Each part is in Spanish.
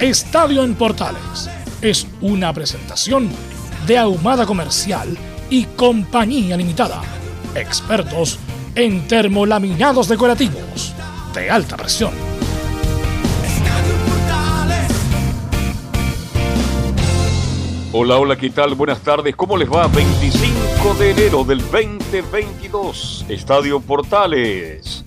Estadio en Portales es una presentación de Ahumada Comercial y Compañía Limitada. Expertos en termolaminados decorativos de alta presión. Hola, hola, ¿qué tal? Buenas tardes. ¿Cómo les va? 25 de enero del 2022. Estadio Portales.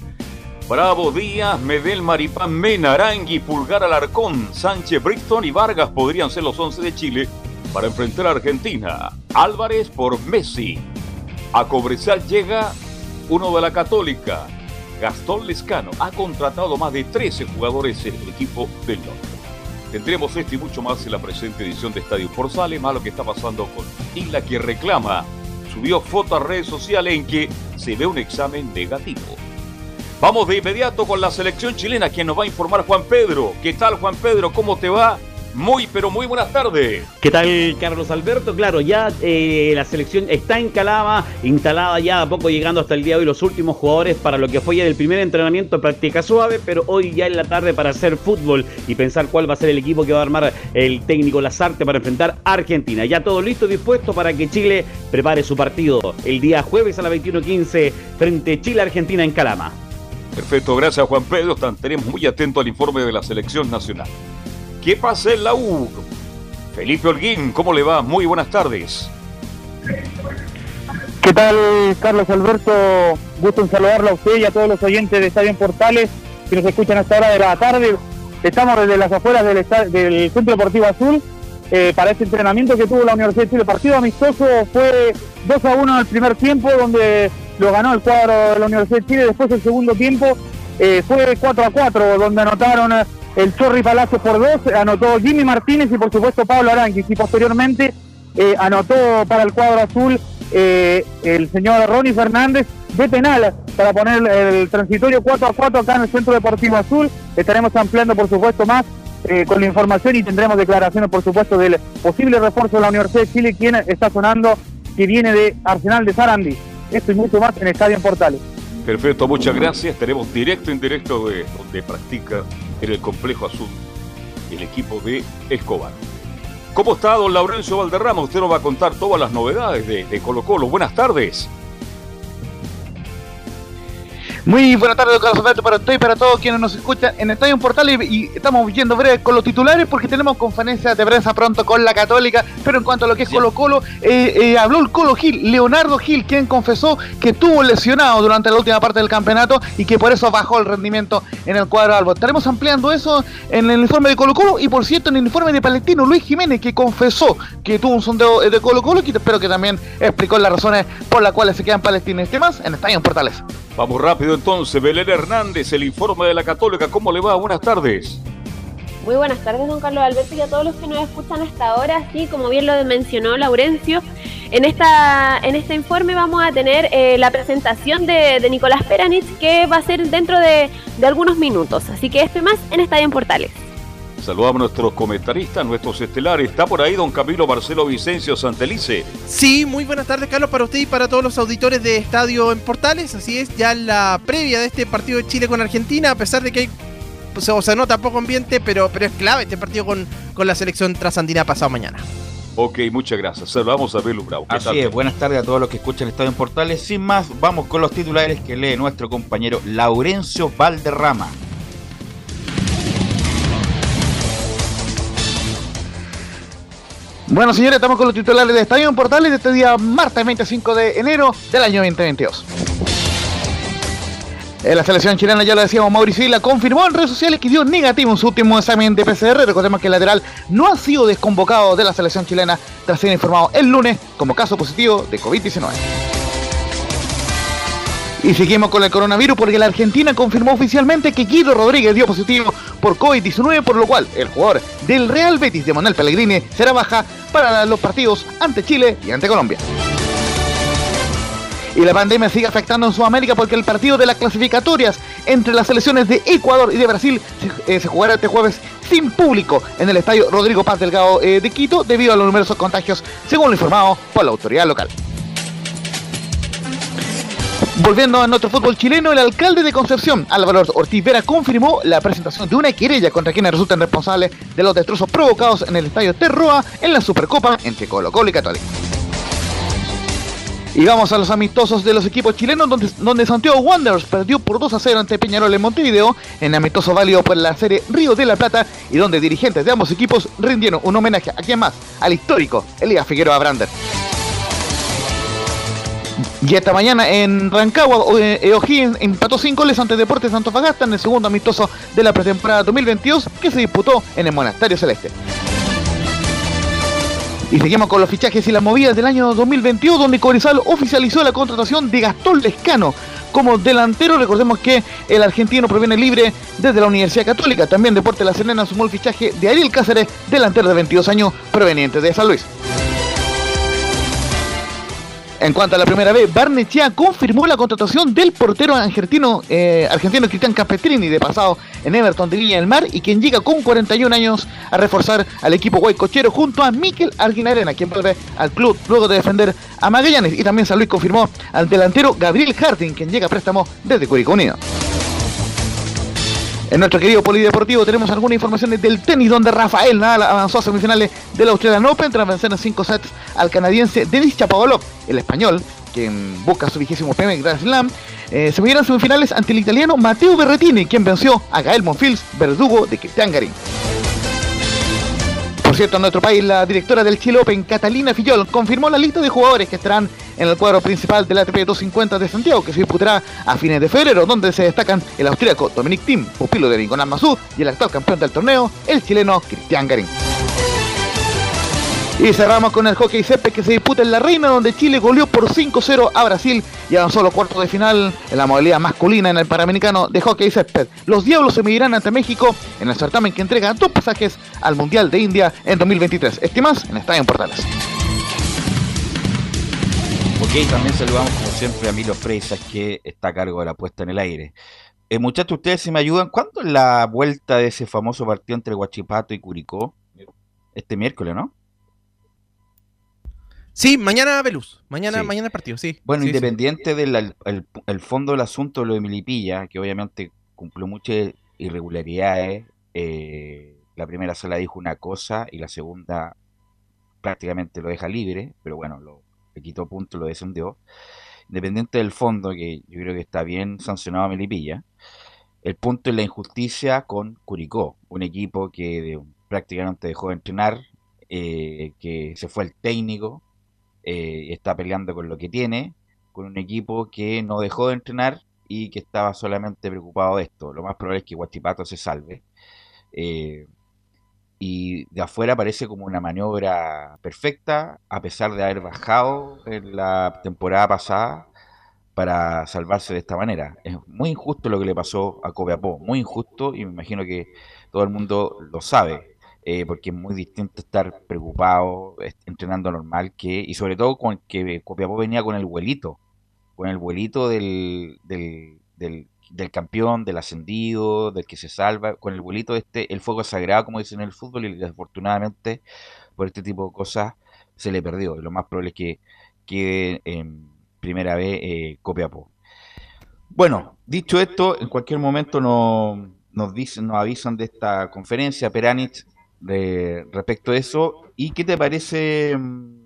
Bravo Díaz, Medel, Maripán, Mena, Arangui, Pulgar, Alarcón, Sánchez, Brixton y Vargas podrían ser los 11 de Chile para enfrentar a Argentina. Álvarez por Messi. A Cobresal llega uno de la Católica. Gastón Lescano ha contratado más de 13 jugadores en el equipo del norte. Tendremos este y mucho más en la presente edición de Estadio Portales, más lo que está pasando con Isla que reclama. Subió foto a redes sociales en que se ve un examen negativo. Vamos de inmediato con la selección chilena, quien nos va a informar Juan Pedro. ¿Qué tal Juan Pedro? ¿Cómo te va? Muy, pero muy buenas tardes. ¿Qué tal, Carlos Alberto? Claro, ya eh, la selección está en Calama, instalada ya a poco llegando hasta el día de hoy los últimos jugadores para lo que fue ya el primer entrenamiento práctica suave, pero hoy ya en la tarde para hacer fútbol y pensar cuál va a ser el equipo que va a armar el técnico Lazarte para enfrentar a Argentina. Ya todo listo, dispuesto para que Chile prepare su partido el día jueves a las 21.15 frente Chile-Argentina en Calama. Perfecto, gracias Juan Pedro. Estaremos muy atentos al informe de la selección nacional. ¿Qué pasa en la U? Felipe Holguín, ¿cómo le va? Muy buenas tardes. ¿Qué tal, Carlos Alberto? Gusto en saludarlo a usted y a todos los oyentes de Estadio Portales que nos escuchan hasta hora de la tarde. Estamos desde las afueras del, del Centro Deportivo Azul eh, para este entrenamiento que tuvo la Universidad de Chile. Partido amistoso fue 2 a 1 en el primer tiempo, donde lo ganó el cuadro de la Universidad de Chile. Después, el segundo tiempo, eh, fue 4 a 4, donde anotaron el Chorri Palacio por dos, anotó Jimmy Martínez y por supuesto Pablo Aranquis y posteriormente eh, anotó para el cuadro azul eh, el señor Ronnie Fernández de penal para poner el transitorio 4 a 4 acá en el Centro Deportivo Azul. Estaremos ampliando por supuesto más eh, con la información y tendremos declaraciones por supuesto del posible refuerzo de la Universidad de Chile, quien está sonando, que viene de Arsenal de Sarandí. Esto y mucho más en Estadio en Portales. Perfecto, muchas gracias. Tenemos directo en directo de donde practica en el complejo azul el equipo de Escobar. ¿Cómo está don Laurencio Valderrama? Usted nos va a contar todas las novedades de, de Colo Colo. Buenas tardes. Muy buenas tardes, Alberto, para usted y para todos quienes nos escuchan en Estadio Portal. Y, y estamos yendo breve con los titulares porque tenemos conferencia de prensa pronto con la Católica, pero en cuanto a lo que es Colo Colo, eh, eh, habló el Colo Gil, Leonardo Gil, quien confesó que estuvo lesionado durante la última parte del campeonato y que por eso bajó el rendimiento en el cuadro albo. Estaremos ampliando eso en el informe de Colo Colo y por cierto en el informe de Palestino, Luis Jiménez, que confesó que tuvo un sondeo de Colo Colo y espero que también explicó las razones por las cuales se quedan Palestinos y demás en Estadio Portales. Vamos rápido entonces, Belén Hernández, el informe de la Católica. ¿Cómo le va? Buenas tardes. Muy buenas tardes, don Carlos Alberto, y a todos los que nos escuchan hasta ahora. Sí, como bien lo mencionó Laurencio, en, esta, en este informe vamos a tener eh, la presentación de, de, Nicolás Peranich, que va a ser dentro de, de algunos minutos. Así que esto y más en Estadio en Portales. Saludamos a nuestros comentaristas, nuestros estelares. Está por ahí don Camilo Marcelo Vicencio Santelice. Sí, muy buenas tardes, Carlos, para usted y para todos los auditores de Estadio en Portales. Así es, ya la previa de este partido de Chile con Argentina, a pesar de que hay, pues, o sea, nota poco ambiente, pero, pero es clave este partido con, con la selección trasandina pasado mañana. Ok, muchas gracias. Saludamos a Belu Bravo. Así es, buenas tardes a todos los que escuchan Estadio en Portales. Sin más, vamos con los titulares que lee nuestro compañero Laurencio Valderrama. Bueno, señores, estamos con los titulares de Estadio en Portales de este día martes 25 de enero del año 2022. En la selección chilena, ya lo decíamos, Mauricio Isla confirmó en redes sociales que dio negativo en su último examen de PCR. Recordemos que el lateral no ha sido desconvocado de la selección chilena tras ser informado el lunes como caso positivo de COVID-19. Y seguimos con el coronavirus porque la Argentina confirmó oficialmente que Guido Rodríguez dio positivo por COVID-19, por lo cual el jugador del Real Betis de Manuel Pellegrini será baja para los partidos ante Chile y ante Colombia. Y la pandemia sigue afectando en Sudamérica porque el partido de las clasificatorias entre las selecciones de Ecuador y de Brasil se, eh, jugará este jueves sin público en el estadio Rodrigo Paz Delgado eh, de Quito debido a los numerosos contagios, según lo informado por la autoridad local. Volviendo a nuestro fútbol chileno, el alcalde de Concepción, Álvaro Ortiz Vera, confirmó la presentación de una querella contra quienes resultan responsables de los destrozos provocados en el estadio Terroa en la Supercopa entre Colo Colo y Católica. Y vamos a los amistosos de los equipos chilenos, donde, donde Santiago Wanderers perdió por 2 a 0 ante Peñarol en Montevideo, en amistoso válido por la serie Río de la Plata, y donde dirigentes de ambos equipos rindieron un homenaje a quien más, al histórico Elías Figueroa Brander. Y esta mañana en Rancagua, eh, O'Higgins empató 5 goles ante Deportes Antofagasta en el segundo amistoso de la pretemporada 2022 que se disputó en el Monasterio Celeste. Y seguimos con los fichajes y las movidas del año 2022, donde Corizal oficializó la contratación de Gastón Lescano como delantero. Recordemos que el argentino proviene libre desde la Universidad Católica. También Deporte La Serena sumó el fichaje de Ariel Cáceres, delantero de 22 años, proveniente de San Luis. En cuanto a la primera vez, Barnechea confirmó la contratación del portero argentino, eh, argentino Cristian Capetrini, de pasado en Everton de Viña del Mar, y quien llega con 41 años a reforzar al equipo guaycochero junto a Miquel Arguinarena, quien vuelve al club luego de defender a Magallanes. Y también San Luis confirmó al delantero Gabriel Harding, quien llega a préstamo desde Curicó Unido. En nuestro querido polideportivo tenemos algunas informaciones del tenis donde Rafael Nadal avanzó a semifinales del Australian Open tras vencer en 5 sets al canadiense Denis Chapovalov, el español, quien busca su vigésimo premio Grand Slam. Eh, se midieron semifinales ante el italiano Matteo Berretini, quien venció a Gael Monfils, verdugo de Cristian Garín. Por cierto, en nuestro país, la directora del Chile Open, Catalina Fillol, confirmó la lista de jugadores que estarán en el cuadro principal del ATP 250 de Santiago, que se disputará a fines de febrero, donde se destacan el austríaco Dominic Thiem, pupilo de Nicolás Mazú, y el actual campeón del torneo, el chileno Cristian Garín. Y cerramos con el hockey césped que se disputa en La Reina, donde Chile goleó por 5-0 a Brasil y avanzó a los cuartos de final en la modalidad masculina en el Panamericano de hockey césped. Los Diablos se medirán ante México en el certamen que entrega dos pasajes al Mundial de India en 2023. Este más en Estadio Portales. Ok, también saludamos como siempre a Milo Freisas que está a cargo de la puesta en el aire. Eh, muchachos, ustedes si me ayudan, ¿cuándo es la vuelta de ese famoso partido entre Guachipato y Curicó? Este miércoles, ¿no? Sí, mañana Veluz. Mañana, mañana el partido, sí. Bueno, independiente del el, fondo del asunto, lo de Milipilla, que obviamente cumplió muchas irregularidades. Eh, la primera sala dijo una cosa y la segunda prácticamente lo deja libre, pero bueno, lo, le quitó punto, lo descendió. Independiente del fondo, que yo creo que está bien sancionado a Milipilla, el punto es la injusticia con Curicó, un equipo que prácticamente dejó de entrenar, eh, que se fue el técnico, eh, está peleando con lo que tiene, con un equipo que no dejó de entrenar y que estaba solamente preocupado de esto. Lo más probable es que Guachipato se salve. Eh, y de afuera parece como una maniobra perfecta, a pesar de haber bajado en la temporada pasada para salvarse de esta manera. Es muy injusto lo que le pasó a Copiapó, muy injusto y me imagino que todo el mundo lo sabe. Eh, porque es muy distinto estar preocupado, entrenando normal, que y sobre todo con que Copiapó venía con el vuelito, con el vuelito del, del, del, campeón, del ascendido, del que se salva, con el vuelito de este, el fuego sagrado, como dicen en el fútbol, y desafortunadamente por este tipo de cosas se le perdió. Lo más probable es que quede en primera vez eh, Copiapó. Bueno, dicho esto, en cualquier momento nos dicen, nos avisan de esta conferencia. Peranich de, respecto a eso. ¿Y qué te parece mm,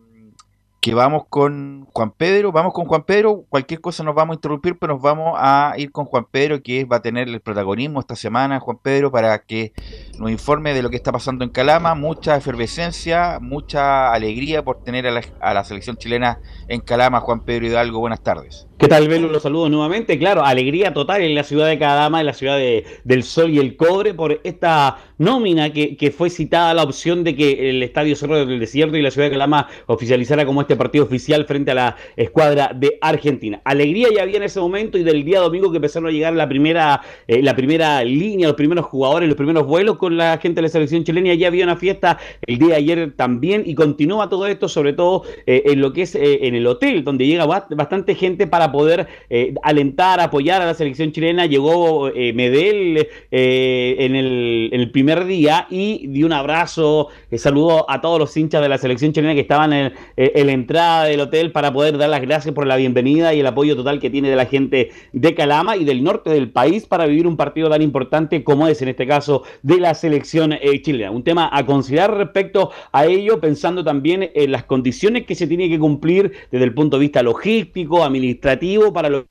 que vamos con Juan Pedro, vamos con Juan Pedro, cualquier cosa nos vamos a interrumpir, pero nos vamos a ir con Juan Pedro, que va a tener el protagonismo esta semana, Juan Pedro, para que nos informe de lo que está pasando en Calama, mucha efervescencia, mucha alegría por tener a la, a la selección chilena en Calama, Juan Pedro Hidalgo, buenas tardes. ¿Qué tal, Velo? Los saludos nuevamente. Claro, alegría total en la ciudad de Calama, en la ciudad de, del Sol y el Cobre, por esta nómina que, que, fue citada la opción de que el Estadio Cerro del Desierto y la ciudad de Calama oficializara como este partido oficial frente a la escuadra de Argentina. Alegría ya había en ese momento y del día domingo que empezaron a llegar la primera, eh, la primera línea, los primeros jugadores, los primeros vuelos con la gente de la selección chilena. Ya había una fiesta el día de ayer también y continúa todo esto, sobre todo eh, en lo que es eh, en el hotel, donde llega bastante gente para poder eh, alentar, apoyar a la selección chilena. Llegó eh, Medel eh, en el, en, el, primer día y dio un abrazo, saludó a todos los hinchas de la selección chilena que estaban en, en, la entrada del hotel para poder dar las gracias por la bienvenida y el apoyo total que tiene de la gente de Calama y del norte del país para vivir un partido tan importante como es en este caso de la selección chilena. Un tema a considerar respecto a ello, pensando también en las condiciones que se tiene que cumplir desde el punto de vista logístico, administrativo, para lo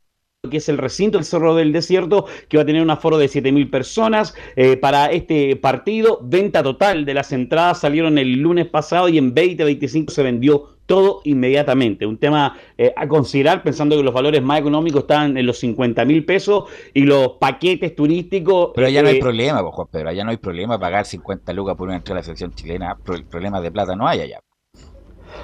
que es el recinto del Cerro del Desierto, que va a tener un aforo de 7.000 personas eh, para este partido. Venta total de las entradas salieron el lunes pasado y en 2025 se vendió todo inmediatamente. Un tema eh, a considerar pensando que los valores más económicos están en los 50 mil pesos y los paquetes turísticos... Pero allá no hay problema, Juan Pedro, allá no hay problema pagar 50 lucas por una entrada a la selección chilena, problemas de plata no hay allá.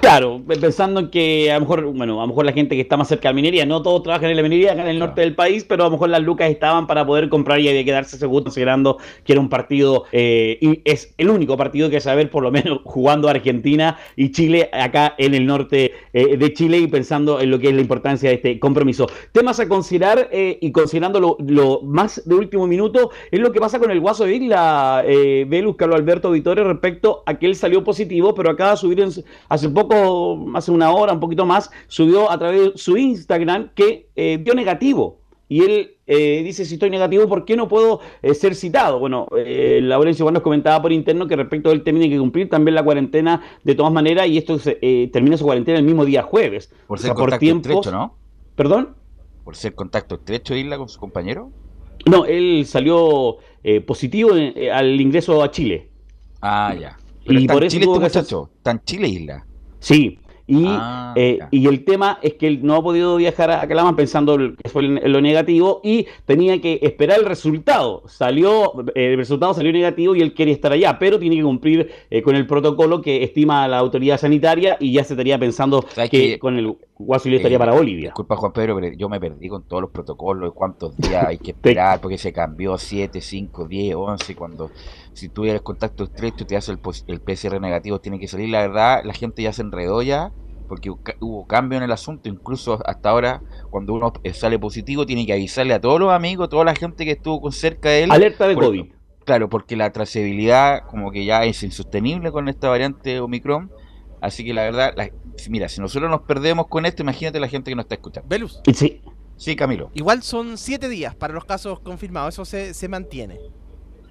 Claro, pensando en que a lo mejor, bueno, a lo mejor la gente que está más cerca de la minería, no todos trabajan en la minería acá en el norte del país, pero a lo mejor las lucas estaban para poder comprar y había que darse seguro considerando que era un partido, eh, y es el único partido que saber por lo menos jugando Argentina y Chile acá en el norte eh, de Chile y pensando en lo que es la importancia de este compromiso. Temas a considerar eh, y considerando lo, lo, más de último minuto es lo que pasa con el Guaso de Isla, eh, Velus, Carlos Alberto Vittorio, respecto a que él salió positivo, pero acaba de subir en, hace poco hace una hora, un poquito más, subió a través de su Instagram que eh, dio negativo. Y él eh, dice, si estoy negativo, ¿por qué no puedo eh, ser citado? Bueno, Laurencio Juan nos comentaba por interno que respecto a él tiene que cumplir también la cuarentena de todas maneras y esto se, termina su cuarentena el mismo día jueves. Por ser o sea, contacto por estrecho, ¿no? ¿Perdón? Por ser contacto estrecho, Isla, con su compañero. No, él salió positivo en, al ingreso a Chile. Ah, ya. Pero y por eso Chile este muchacho, está en Chile, Isla. Sí, y, ah, eh, y, el tema es que él no ha podido viajar a Calama pensando que fue en lo negativo y tenía que esperar el resultado. Salió, eh, el resultado salió negativo y él quería estar allá, pero tiene que cumplir eh, con el protocolo que estima la autoridad sanitaria y ya se estaría pensando que, que, con el Guasulí estaría para Bolivia. Disculpa, Juan Pedro, pero yo me perdí con todos los protocolos, cuántos días hay que esperar, porque se cambió 7, 5, 10, 11, cuando si tú eres contacto estrecho te hace el, el PCR negativo, tiene que salir. La verdad, la gente ya se enredó ya porque hubo cambio en el asunto, incluso hasta ahora, cuando uno sale positivo, tiene que avisarle a todos los amigos, toda la gente que estuvo con cerca de él. Alerta de COVID. Claro, porque la trazabilidad como que ya es insostenible con esta variante Omicron. Así que la verdad, la, mira, si nosotros nos perdemos con esto, imagínate la gente que nos está escuchando. Velus. Sí. Sí, Camilo. Igual son siete días para los casos confirmados, eso se, se mantiene.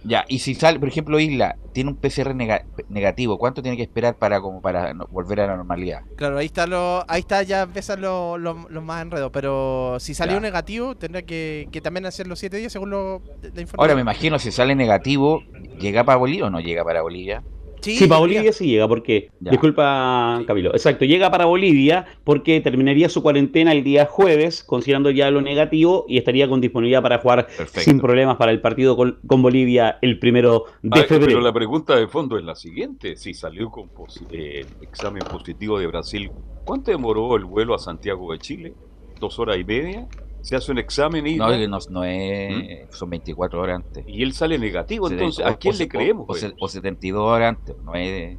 Ya, y si sale, por ejemplo, Isla tiene un PCR nega negativo, ¿cuánto tiene que esperar para como para no, volver a la normalidad? Claro, ahí está lo, ahí está ya empiezan los lo, lo más enredos, pero si salió claro. negativo tendrá que, que, también hacer los siete días según lo, la información. Ahora me imagino si sale negativo, ¿llega para Bolivia o no llega para Bolivia? Sí, sí, para Bolivia sí llega, porque. Ya. Disculpa, sí. Camilo. Exacto, llega para Bolivia porque terminaría su cuarentena el día jueves, considerando ya lo negativo, y estaría con disponibilidad para jugar Perfecto. sin problemas para el partido con, con Bolivia el primero de ah, febrero. Pero la pregunta de fondo es la siguiente: si salió con posi eh, examen positivo de Brasil, ¿cuánto demoró el vuelo a Santiago de Chile? ¿Dos horas y media? Se hace un examen y... No, no, no es... ¿Mm? Son 24 horas antes. Y él sale negativo, se entonces, ¿a quién o, le creemos? O, o, o, 72 horas antes, no es,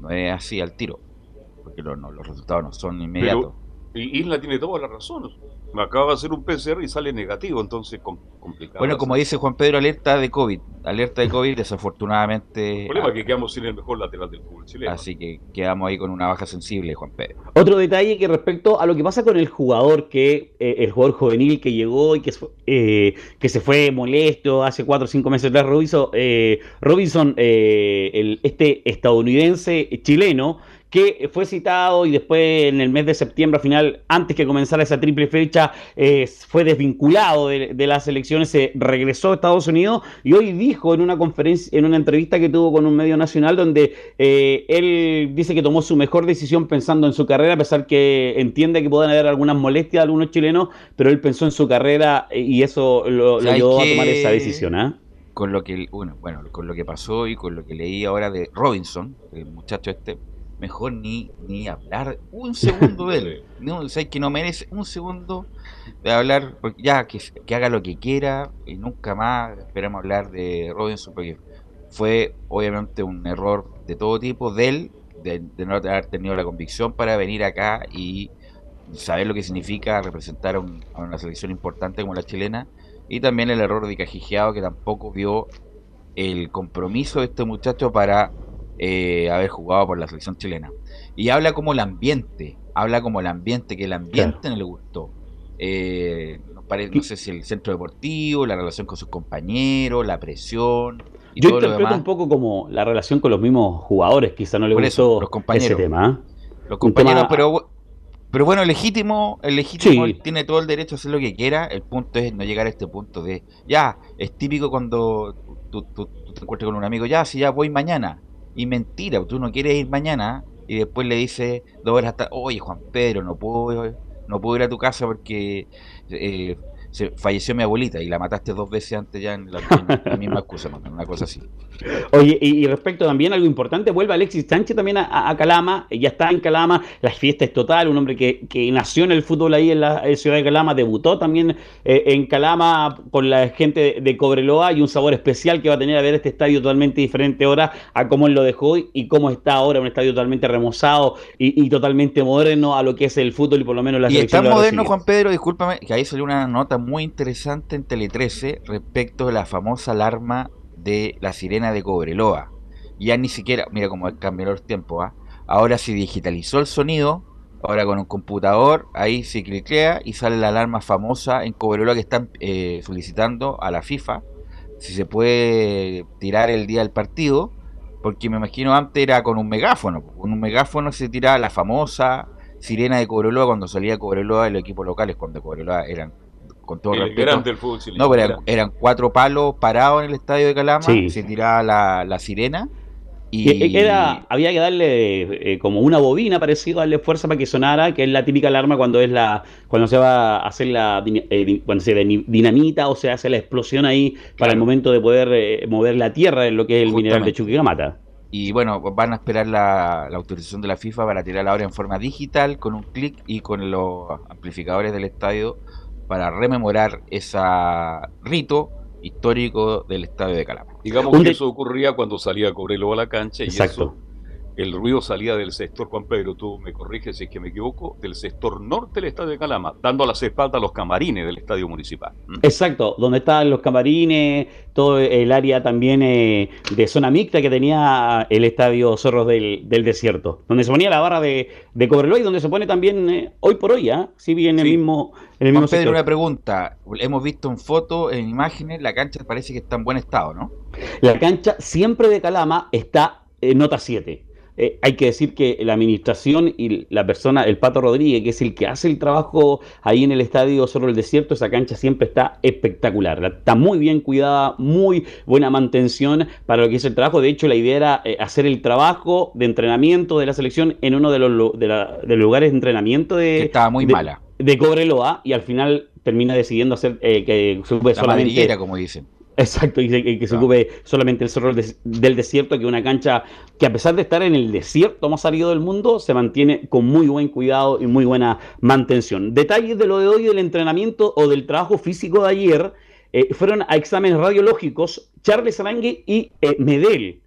no es así al tiro, porque lo, no, los resultados no son inmediatos. Pero, y Isla tiene toda la razón. Me acaba de hacer un PCR y sale negativo, entonces complicado. Bueno, como dice Juan Pedro, alerta de COVID. Alerta de COVID, desafortunadamente. El problema es que quedamos sin el mejor lateral del fútbol chileno. Así que quedamos ahí con una baja sensible, Juan Pedro. Otro detalle que respecto a lo que pasa con el jugador, que eh, el jugador juvenil que llegó y que, eh, que se fue molesto hace 4 o 5 meses atrás, Robinson, eh, Robinson el, este estadounidense chileno que fue citado y después en el mes de septiembre, al final, antes que comenzara esa triple fecha, eh, fue desvinculado de, las elecciones, se regresó a Estados Unidos y hoy dijo en una conferencia, en una entrevista que tuvo con un medio nacional, donde eh, él dice que tomó su mejor decisión pensando en su carrera, a pesar que entiende que pueden haber algunas molestias de algunos chilenos, pero él pensó en su carrera y eso lo, lo ayudó a tomar esa decisión. ¿ah? Con lo que, bueno, bueno, con lo que pasó y con lo que leí ahora de Robinson, el muchacho este, mejor ni, ni hablar un segundo de él. No, o que no merece un segundo de hablar, ya que, que, haga lo que quiera y nunca más esperamos hablar de Robinson porque fue obviamente un error de todo tipo de él, de, no haber tenido la convicción para venir acá y saber lo que significa representar a una selección importante como la chilena y también el error de Cajijeado que tampoco vio el compromiso de este muchacho para eh, haber jugado por la selección chilena. Y habla como el ambiente, habla como el ambiente, que el ambiente no le gustó. Eh, no sé si el centro deportivo, la relación con sus compañeros, la presión. Y Yo interpreto un poco como la relación con los mismos jugadores, quizá no le gustó los compañeros, ese tema. Los compañeros, pero pero bueno, el legítimo, el legítimo tiene todo el derecho a hacer lo que quiera. El punto es no llegar a este punto de, ya, es típico cuando tú, te encuentras con un amigo, ya, si ya voy mañana. Y mentira, tú no quieres ir mañana y después le dices dos horas hasta, oye Juan Pedro, no puedo, no puedo ir a tu casa porque eh, se falleció mi abuelita y la mataste dos veces antes ya en la, misma excusa, una cosa así. Oye, y, respecto también algo importante, vuelve Alexis Sánchez también a, Calama, ya está en Calama, la fiesta es total, un hombre que, nació en el fútbol ahí en la ciudad de Calama, debutó también eh, en Calama con la gente de, Cobreloa y un sabor especial que va a tener a ver este estadio totalmente diferente ahora a cómo él lo dejó y cómo está ahora, un estadio totalmente remozado y, totalmente moderno a lo que es el fútbol y por lo menos la y. Y está moderno, Juan Pedro, discúlpame, que ahí salió una nota muy interesante en Tele 13 respecto de la famosa alarma de la sirena de Cobreloa. Ya ni siquiera, mira cómo cambió el tiempo, ¿ah? ahora se digitalizó el sonido, ahora con un computador, ahí se cliclea y sale la alarma famosa en Cobreloa que están eh, solicitando a la FIFA si se puede tirar el día del partido, porque me imagino antes era con un megáfono, con un megáfono se tiraba la famosa sirena de Cobreloa cuando salía Cobreloa el equipo locales, cuando Cobreloa eran con todo el respeto. fútbol no, pero eran, cuatro palos parados en el estadio de Calama, se tiraba la, sirena. Y era, había que darle eh, como una bobina parecido, darle fuerza para que sonara, que es la típica alarma cuando es la cuando se va a hacer la eh, cuando se dinamita o se hace la explosión ahí para el momento de poder eh, mover la tierra en lo que es el mineral de Chuquicamata. Y bueno, van a esperar la, la, autorización de la FIFA para tirar la hora en forma digital, con un clic y con los amplificadores del estadio para rememorar ese rito histórico del estadio de Calama. Digamos que eso ocurría cuando salía Cobrelo a la cancha y Exacto el ruido salía del sector, Juan Pedro, tú me corriges si es que me equivoco, del sector norte del estadio de Calama, dando las espaldas a los camarines del estadio municipal. ¿Mm? Exacto, donde estaban los camarines, todo el área también eh, de zona mixta que tenía el estadio Zorros del, Desierto, donde se ponía la barra de, de Cobreloa y donde se pone también eh, hoy por hoy, ¿ah? sí, bien en el mismo, en el Juan Pedro, una pregunta, hemos visto en fotos, en imágenes, la cancha parece que está en buen estado, ¿no? La cancha siempre de Calama está en nota 7 eh, hay que decir que la administración y la persona, el Pato Rodríguez, que es el que hace el trabajo ahí en el estadio Zorro del Desierto, esa cancha siempre está espectacular. Está muy bien cuidada, muy buena mantención para lo que es el trabajo. De hecho, la idea era eh, hacer el trabajo de entrenamiento de la selección en uno de los, de lugares de entrenamiento de. Que estaba muy mala. De Cobreloa y al final termina decidiendo hacer eh, que sube la solamente. como dicen Exacto, y que, se ocupe solamente el cerro del desierto, que una cancha que a pesar de estar en el desierto más salido del mundo, se mantiene con muy buen cuidado y muy buena mantención. Detalles de lo de hoy del entrenamiento o del trabajo físico de ayer eh, fueron a exámenes radiológicos Charles Arangue y eh, Medel.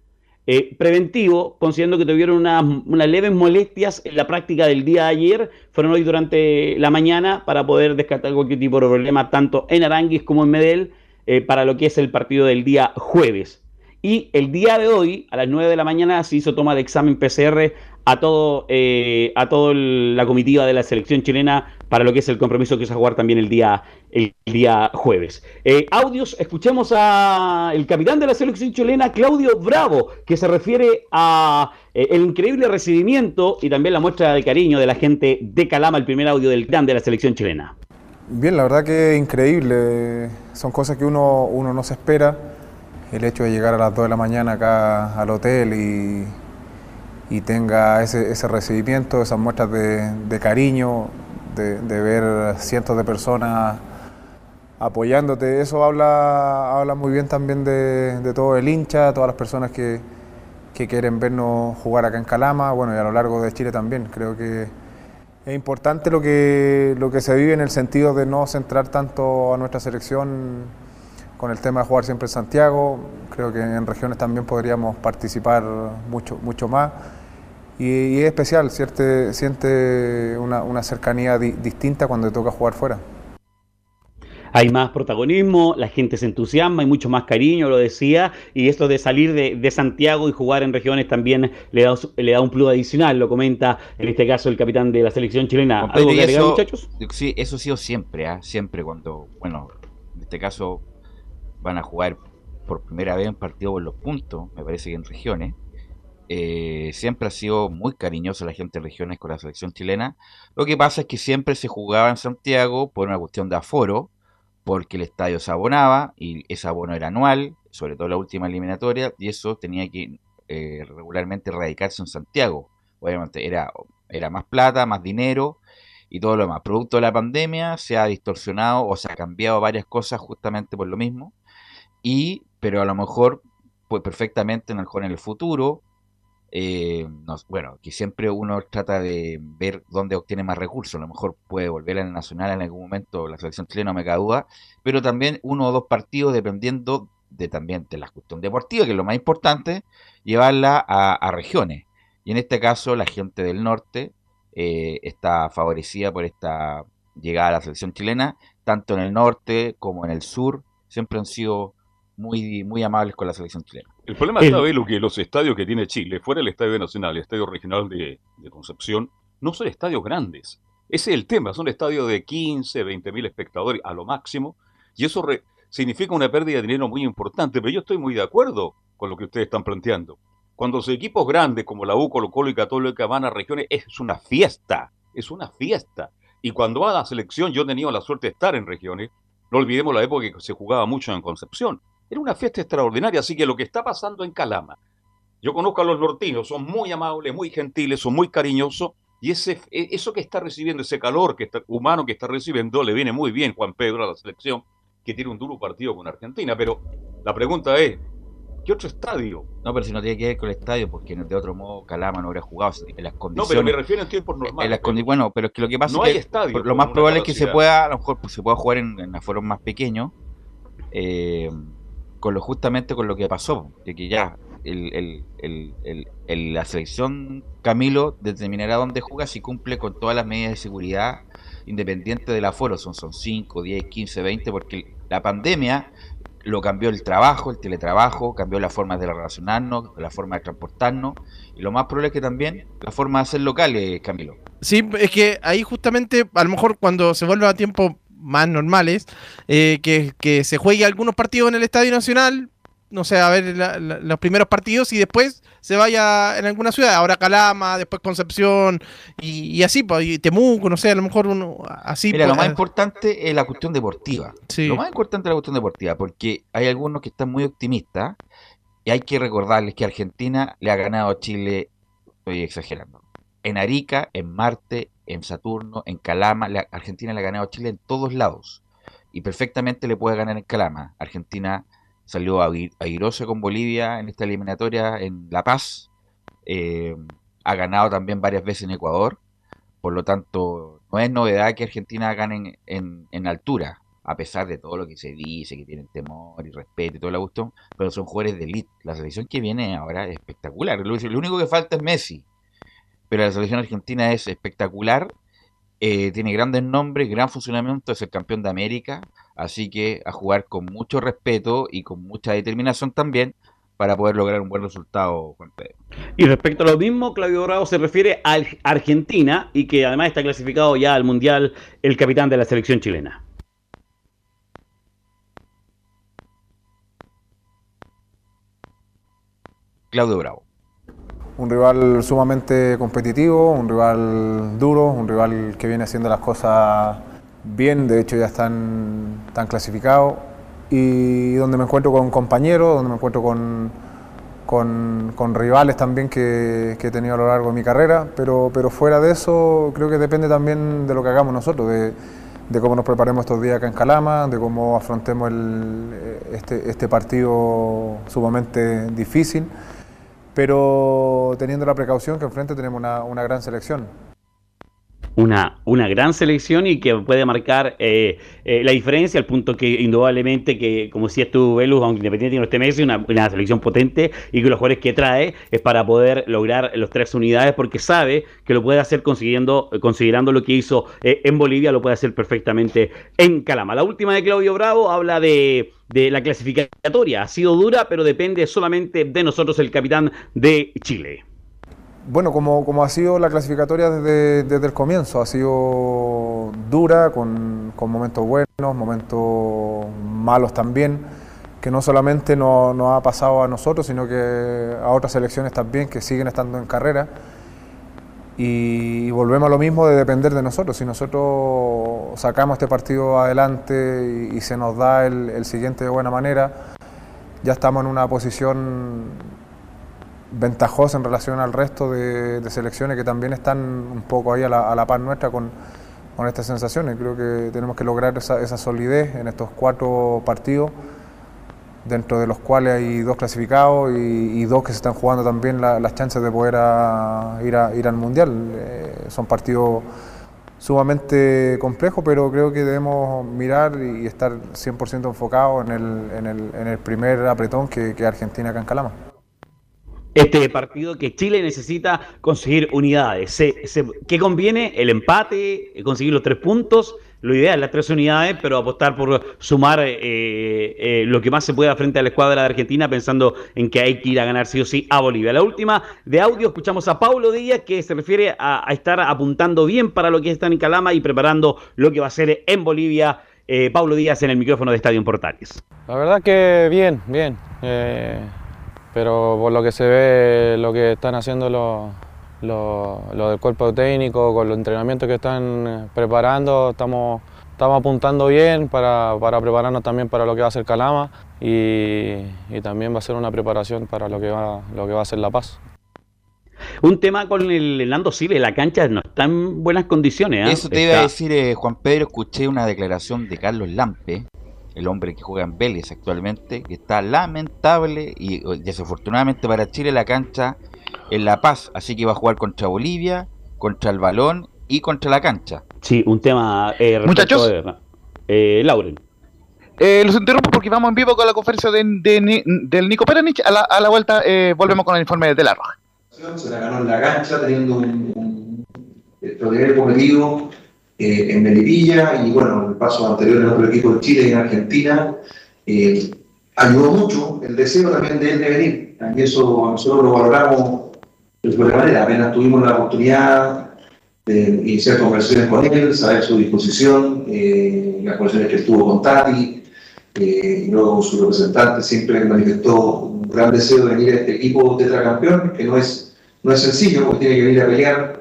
Eh, preventivo, considerando que tuvieron unas, unas, leves molestias en la práctica del día de ayer, fueron hoy durante la mañana para poder descartar cualquier tipo de problema tanto en Aranguis como en Medel eh, para lo que es el partido del día jueves. Y el día de hoy, a las 9 de la mañana, se hizo toma de examen PCR a todo eh, a toda la comitiva de la selección chilena para lo que es el compromiso que se va a jugar también el día el día jueves. Eh, audios, escuchemos a el capitán de la selección chilena, Claudio Bravo, que se refiere a el increíble recibimiento y también la muestra de cariño de la gente de Calama, el primer audio del gran de la selección chilena. Bien, la verdad que es increíble. Son cosas que uno, uno no se espera. El hecho de llegar a las 2 de la mañana acá al hotel y, y tenga ese, ese, recibimiento, esas muestras de, cariño, de, de, ver cientos de personas apoyándote, eso habla, habla muy bien también de, de todo el hincha, todas las personas que, que quieren vernos jugar acá en Calama, bueno, y a lo largo de Chile también. Creo que es importante lo que, lo que se vive en el sentido de no centrar tanto a nuestra selección con el tema de jugar siempre en Santiago. Creo que en regiones también podríamos participar mucho, mucho más. Y, es especial, siente, siente una, una cercanía di, distinta cuando toca jugar fuera hay más protagonismo, la gente se entusiasma, hay mucho más cariño, lo decía, y esto de salir de, de Santiago y jugar en regiones también le da, le da, un plus adicional, lo comenta en este caso el capitán de la selección chilena. ¿Algo que agregar, muchachos? Sí, eso ha sido siempre, ¿eh? siempre cuando, bueno, en este caso van a jugar por primera vez un partido por los puntos, me parece que en regiones. Eh, siempre ha sido muy cariñoso la gente de regiones con la selección chilena. Lo que pasa es que siempre se jugaba en Santiago por una cuestión de aforo, porque el estadio se abonaba y ese abono era anual, sobre todo la última eliminatoria, y eso tenía que eh, regularmente radicarse en Santiago. Obviamente era, era más plata, más dinero y todo lo demás. Producto de la pandemia se ha distorsionado o se ha cambiado varias cosas justamente por lo mismo, y, pero a lo mejor, pues perfectamente, mejor en el futuro, eh, no, bueno, que siempre uno trata de ver dónde obtiene más recursos. A lo mejor puede volver al Nacional en algún momento, la selección chilena, me duda, pero también uno o dos partidos dependiendo de también de la cuestión deportiva, que es lo más importante, llevarla a, a regiones. Y en este caso, la gente del norte eh, está favorecida por esta llegada a la selección chilena, tanto en el norte como en el sur, siempre han sido muy, muy amables con la selección chilena. El problema está, Belu, que los estadios que tiene Chile, fuera del Estadio Nacional, el Estadio Regional de, de, Concepción, no son estadios grandes. Ese es el tema, son estadios de 15, 20 mil espectadores a lo máximo, y eso re, significa una pérdida de dinero muy importante, pero yo estoy muy de acuerdo con lo que ustedes están planteando. Cuando los equipos grandes como la U, Colo Colo y Católica van a regiones, es una fiesta, es una fiesta. Y cuando va a la selección, yo he tenido la suerte de estar en regiones, no olvidemos la época que se jugaba mucho en Concepción. Era una fiesta extraordinaria, así que lo que está pasando en Calama, yo conozco a los nortinos, son muy amables, muy gentiles, son muy cariñosos, y ese, eso que está recibiendo, ese calor que está, humano que está recibiendo, le viene muy bien Juan Pedro a la selección, que tiene un duro partido con Argentina. Pero la pregunta es, ¿qué otro estadio? No, pero si no tiene que ver con el estadio, porque de otro modo Calama no hubiera jugado en las condiciones. No, pero me refiero en tiempos normales. Pero, bueno, pero es que lo que pasa no es hay que estadio, lo más probable es que se pueda, a lo mejor pues, se pueda jugar en, en aforos más pequeños. Eh, con lo justamente con lo que pasó, de que ya el, el, el, la selección Camilo determinará dónde juega si cumple con todas las medidas de seguridad independiente del aforo, son, son 5, 10, 15, 20, porque la pandemia lo cambió el trabajo, el teletrabajo, cambió la forma de relacionarnos, la forma de transportarnos, y lo más probable es que también la forma de hacer locales, Camilo. Sí, es que ahí justamente, a lo mejor cuando se vuelva a tiempo más normales, eh, que, que, se juegue algunos partidos en el Estadio Nacional, no sé, a ver la, la, los primeros partidos y después se vaya en alguna ciudad, ahora Calama, después Concepción y, y así, pues, y Temuco, no sé, a lo mejor uno así. Mira, pues, lo más importante es la cuestión deportiva. Sí. Lo más importante es la cuestión deportiva, porque hay algunos que están muy optimistas y hay que recordarles que Argentina le ha ganado a Chile, estoy exagerando, en Arica, en Marte, en Saturno, en Calama. La Argentina le ha ganado a Chile en todos lados. Y perfectamente le puede ganar en Calama. Argentina salió airosa con Bolivia en esta eliminatoria en La Paz. Eh, ha ganado también varias veces en Ecuador. Por lo tanto, no es novedad que Argentina gane en, altura. A pesar de todo lo que se dice, que tienen temor y respeto y todo el gusto, pero son jugadores de elite. La selección que viene ahora es espectacular. Lo único que falta es Messi pero la selección argentina es espectacular, eh, tiene grandes nombres, gran funcionamiento, es el campeón de América, así que a jugar con mucho respeto y con mucha determinación también, para poder lograr un buen resultado, Juan Pedro. Y respecto a lo mismo, Claudio Bravo se refiere a Argentina y que además está clasificado ya al Mundial el capitán de la selección chilena. Claudio Bravo. Un rival sumamente competitivo, un rival duro, un rival que viene haciendo las cosas bien, de hecho ya están, están clasificados. Y donde me encuentro con compañeros, donde me encuentro con, con, rivales también que, he tenido a lo largo de mi carrera, pero, pero fuera de eso creo que depende también de lo que hagamos nosotros, de, cómo nos preparemos estos días acá en Calama, de cómo afrontemos este, este partido sumamente difícil, pero teniendo la precaución que enfrente tenemos una, una gran selección una, una gran selección y que puede marcar eh, eh, la diferencia, al punto que indudablemente que, como decías tú, Velus, aunque Independiente no esté Messi, una, una selección potente y que los jugadores que trae es para poder lograr los tres unidades porque sabe que lo puede hacer consiguiendo, considerando lo que hizo eh, en Bolivia, lo puede hacer perfectamente en Calama. La última de Claudio Bravo habla de de la clasificatoria. Ha sido dura, pero depende solamente de nosotros, el capitán de Chile. Bueno, como, como, ha sido la clasificatoria desde, desde el comienzo, ha sido dura, con, con, momentos buenos, momentos malos también, que no solamente nos no ha pasado a nosotros, sino que a otras selecciones también que siguen estando en carrera. Y, volvemos a lo mismo de depender de nosotros. Si nosotros sacamos este partido adelante y, se nos da el, el siguiente de buena manera, ya estamos en una posición ventajosa en relación al resto de, selecciones que también están un poco ahí a la, a par nuestra con, estas sensaciones. Creo que tenemos que lograr esa, solidez en estos cuatro partidos, dentro de los cuales hay dos clasificados y, dos que se están jugando también las chances de poder ir, al Mundial. Eh, son partidos sumamente complejos, pero creo que debemos mirar y estar 100% enfocados en el, en, el, en el primer apretón que, que Argentina acá en Calama este partido que Chile necesita conseguir unidades. ¿Qué conviene? El empate, conseguir los tres puntos. Lo ideal, las tres unidades, pero apostar por sumar eh, eh, lo que más se pueda frente a la escuadra de Argentina, pensando en que hay que ir a ganar sí o sí a Bolivia. La última de audio, escuchamos a Paulo Díaz, que se refiere a, estar apuntando bien para lo que está en Calama y preparando lo que va a ser en Bolivia. Eh, Paulo Díaz en el micrófono de Estadio Portales. La verdad que bien, bien pero por lo que se ve, lo que están haciendo los, del cuerpo técnico, con los entrenamientos que están preparando, estamos, estamos apuntando bien para, prepararnos también para lo que va a ser Calama y, también va a ser una preparación para lo que va, lo que va a ser La Paz. Un tema con el Nando Silva, la cancha no está en buenas condiciones. ¿eh? Eso te iba a decir, eh, Juan Pedro, escuché una declaración de Carlos Lampe, el hombre que juega en Vélez actualmente, que está lamentable y desafortunadamente para Chile la cancha en La Paz, así que va a jugar contra Bolivia, contra el balón y contra la cancha. Sí, un tema eh, Muchachos, eh, Lauren. Eh, los interrumpo porque vamos en vivo con la conferencia de, del Nico Peranich. A la, a la vuelta eh, volvemos con el informe de La Roja. Se la ganó en la cancha teniendo un, un, un eh, en Melipilla y bueno, el paso anterior en otro equipo de Chile y en Argentina, eh, ayudó mucho el deseo también de él de venir. Y eso nosotros lo valoramos de buena manera. Apenas tuvimos la oportunidad de iniciar conversaciones con él, saber su disposición, eh, las conversaciones que estuvo con Tati, y luego su representante siempre manifestó un gran deseo de venir a este equipo tetracampeón, que no es, no es sencillo, porque tiene que venir a pelear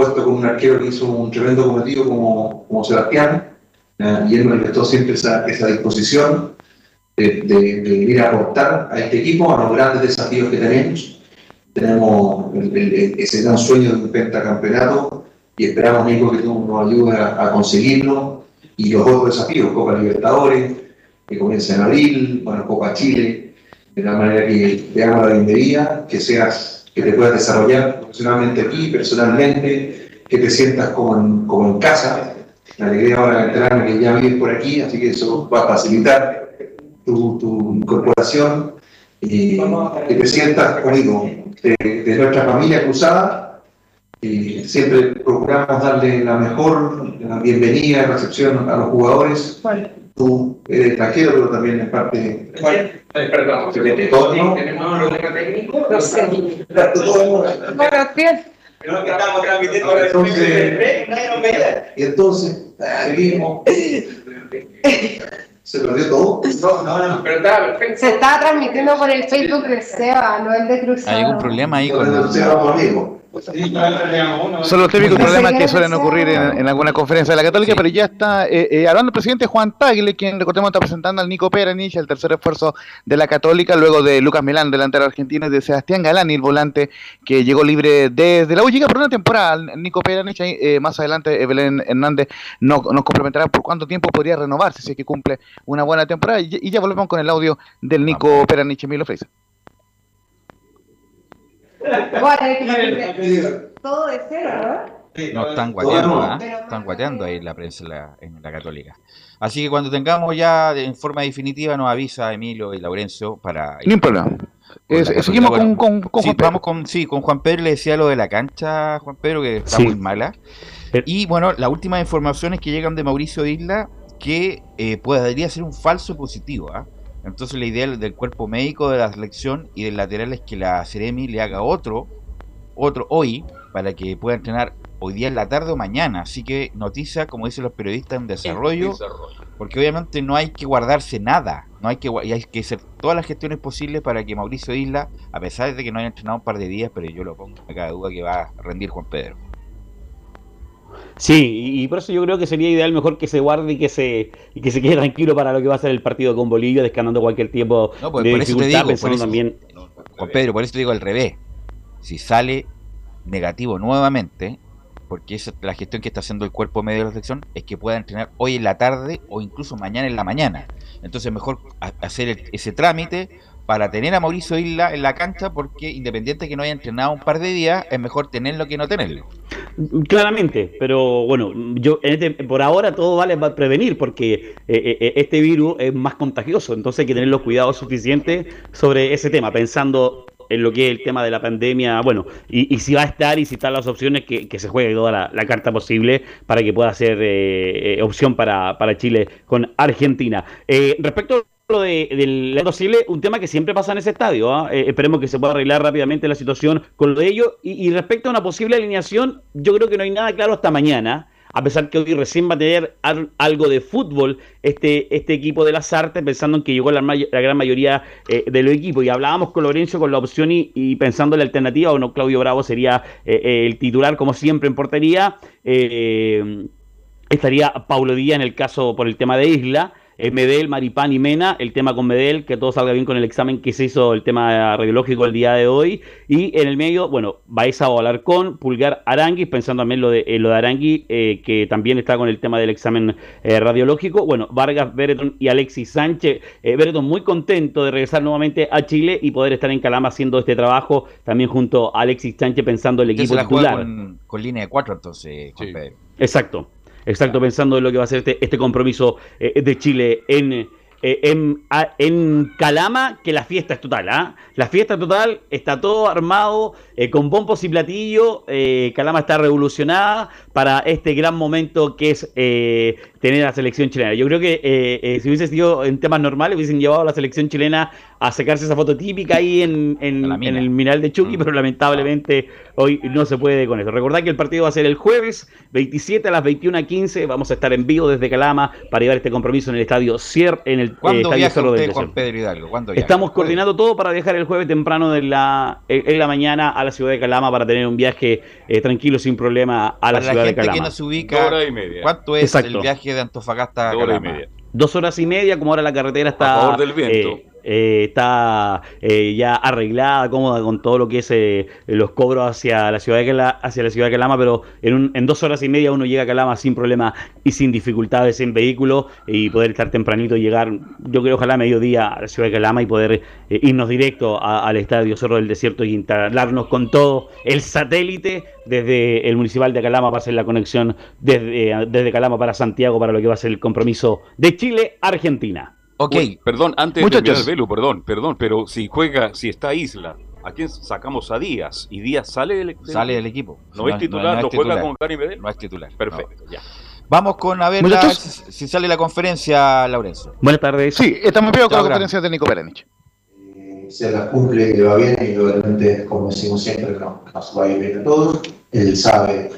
puesto con un arquero que hizo un tremendo cometido como, como Sebastián, y él manifestó siempre esa, esa disposición de, de, de, ir a aportar a este equipo, a los grandes desafíos que tenemos. Tenemos ese gran sueño de un pentacampeonato y esperamos, Nico, que tú nos ayudes a, conseguirlo. Y los otros desafíos, Copa Libertadores, que comienza en abril, bueno, Copa Chile, de la manera que te haga la bienvenida, que seas que te puedas desarrollar profesionalmente aquí, personalmente, que te sientas como en, como en casa. Me alegría ahora enterarme que ya vives por aquí, así que eso va a facilitar tu, tu incorporación y que te sientas conmigo de, de, nuestra familia cruzada. Y siempre procuramos darle la mejor la bienvenida recepción a los jugadores. Tú eres extranjero, pero también es parte. Perdón, tenemos un problema técnico. No sé. Y entonces, seguimos. ¿Se perdió todo? No, no, no. Pero está perfecto. Se está transmitiendo por el Facebook de Seba, no el de Cruzado. ¿Hay algún problema ahí con el Son los típicos problemas que suelen ocurrir en, en alguna conferencia de la Católica, pero ya está eh, eh, hablando el presidente Juan Tagle, quien recordemos está presentando al Nico Peranich, el tercer esfuerzo de la Católica, luego de Lucas Milán, delantero argentino, y de Sebastián Galani, el volante que llegó libre desde la U. Llega por una temporada, Nico Peranich, ahí, eh, más adelante Evelyn Hernández no- nos complementará por cuánto tiempo podría renovarse si es que cumple una buena temporada. Y, y ya volvemos con el audio del Nico Peranich, Emilio Freisa. Bueno, hay que partir todo de cero, ¿no? No, están guateando, ¿ah? Están guateando ahí la prensa en la, en la católica. Así que cuando tengamos ya de- en forma definitiva nos avisa Emilio y Laurencio para... Ni problema. Eh, seguimos con- Bueno, con- con sí, Juan Pedro. Vamos con, sí, con Juan Pedro le decía lo de la cancha, Juan Pedro, que está Sí. muy mala. Y bueno, las últimas informaciones que llegan de Mauricio Isla, que eh, podría ser un falso positivo. ¿ah? Entonces la idea del cuerpo médico de la selección y del lateral es que la Ceremi le haga otro, otro hoy, para que pueda entrenar hoy día en la tarde o mañana. Así que noticia, como dicen los periodistas, en desarrollo, porque obviamente no hay que guardarse nada, no hay que y hay que hacer todas las gestiones posibles para que Mauricio Isla, a pesar de que no haya entrenado un par de días, pero yo lo pongo, me cabe duda que va a rendir Juan Pedro. Sí, y por eso yo creo que sería ideal mejor que se guarde y que se, y que se quede tranquilo para lo que va a ser el partido con Bolivia, descansando cualquier tiempo No, pues, de por eso te digo, por pensando eso- también Juan Pedro, por eso te digo al revés. Si sale negativo nuevamente, porque esa es la gestión que está haciendo el cuerpo medio de la selección, es que pueda entrenar hoy en la tarde o incluso mañana en la mañana. Entonces mejor ha- hacer el- ese trámite para tener a Mauricio Isla en la cancha, porque independiente que no haya entrenado un par de días, es mejor tenerlo que no tenerlo. Claramente, pero bueno, yo este- por ahora todo vale para prevenir porque eh, eh, este virus es más contagioso, entonces hay que tener los cuidados suficientes sobre ese tema, pensando en lo que es el tema de la pandemia, bueno, y, si va a estar y si están las opciones, que, se juegue toda la, carta posible para que pueda ser eh, eh, opción para, para Chile con Argentina. Eh, respecto de, del Leandro un tema que siempre pasa en ese estadio. ¿ah? Eh, esperemos que se pueda arreglar rápidamente la situación con lo de ello. Y, respecto a una posible alineación, yo creo que no hay nada claro hasta mañana. A pesar que hoy recién va a tener al- algo de fútbol este, este equipo de las artes, pensando en que llegó la, la gran mayoría eh, de los equipos. Y hablábamos con Lorenzo con la opción y, pensando en la alternativa, o no, Claudio Bravo sería eh, el titular, como siempre, en portería. Estaría Paulo Díaz en el caso por el tema de Isla. Eh, Medel, Maripán y Mena, el tema con Medel, que todo salga bien con el examen que se hizo, el tema radiológico el día de hoy. Y en el medio, bueno, Baeza o Alarcón, Pulgar Arangui, pensando también lo de, eh, lo de Arangui, eh, que también está con el tema del examen eh, radiológico. Bueno, Vargas, Bereton y Alexis Sánchez. Eh, Bereton muy contento de regresar nuevamente a Chile y poder estar en Calama haciendo este trabajo, también junto a Alexis Sánchez pensando el equipo se la juega titular. con, con línea de cuatro, entonces, Juan Pedro. Exacto, exacto, pensando en lo que va a ser este, este compromiso eh, de Chile en, eh, en, a- en Calama, que la fiesta es total, ¿ah? La fiesta es total, está todo armado, eh, con bombos y platillos, eh, Calama está revolucionada para este gran momento que es tener a la selección chilena. Yo creo que si hubiese sido en temas normales, hubiesen llevado a la selección chilena a sacarse esa foto típica ahí en, en- en el Mineral de Chucky, pero lamentablemente hoy no se puede con eso. Recordad que el partido va a ser el jueves 27 a las 21.15. Vamos a estar en vivo desde Calama para llevar este compromiso en el estadio Cier, en el eh, ¿Cuándo estadio viaja del usted, Desierto. Pedro Hidalgo? ¿Cuándo viaja? Estamos coordinando todo para viajar el jueves temprano de la, en en la mañana a la ciudad de Calama para tener un viaje eh, tranquilo, sin problema, a la ciudad la de que Calama. se ubica, ¿cuánto es Exacto. el viaje de Antofagasta a Dos horas y Calama? media. Dos horas y media, como ahora la carretera está. A favor del viento. eh, eh, está eh, ya arreglada, cómoda con todo lo que es eh, los cobros hacia la ciudad de Calama, hacia la ciudad de Calama, pero en, dos horas y media uno llega a Calama sin problema y sin dificultades en vehículo y poder estar tempranito y llegar, yo creo ojalá a mediodía a la ciudad de Calama y poder irnos directo al estadio Cerro del Desierto y instalarnos con todo el satélite desde el municipal de Calama para hacer la conexión desde, desde Calama para Santiago para lo que va a ser el compromiso de Chile-Argentina. Ok. Uy, perdón, antes Muchachos. de terminar, Velo, perdón, perdón, pero si juega, si está Isla, ¿a quién sacamos a Díaz? ¿Y Díaz sale del, Sale del equipo. No, es titular, no, es juega titular. con Gary Medel. No es titular. Perfecto, ya. Vamos con a ver la- si, sale la conferencia, Laurencio. Buenas tardes. Sí, estamos viendo con la gran. conferencia de Nico Perenich. se las cumple, que va bien y obviamente, como decimos siempre, no, nos va a ir bien a todos. Él sabe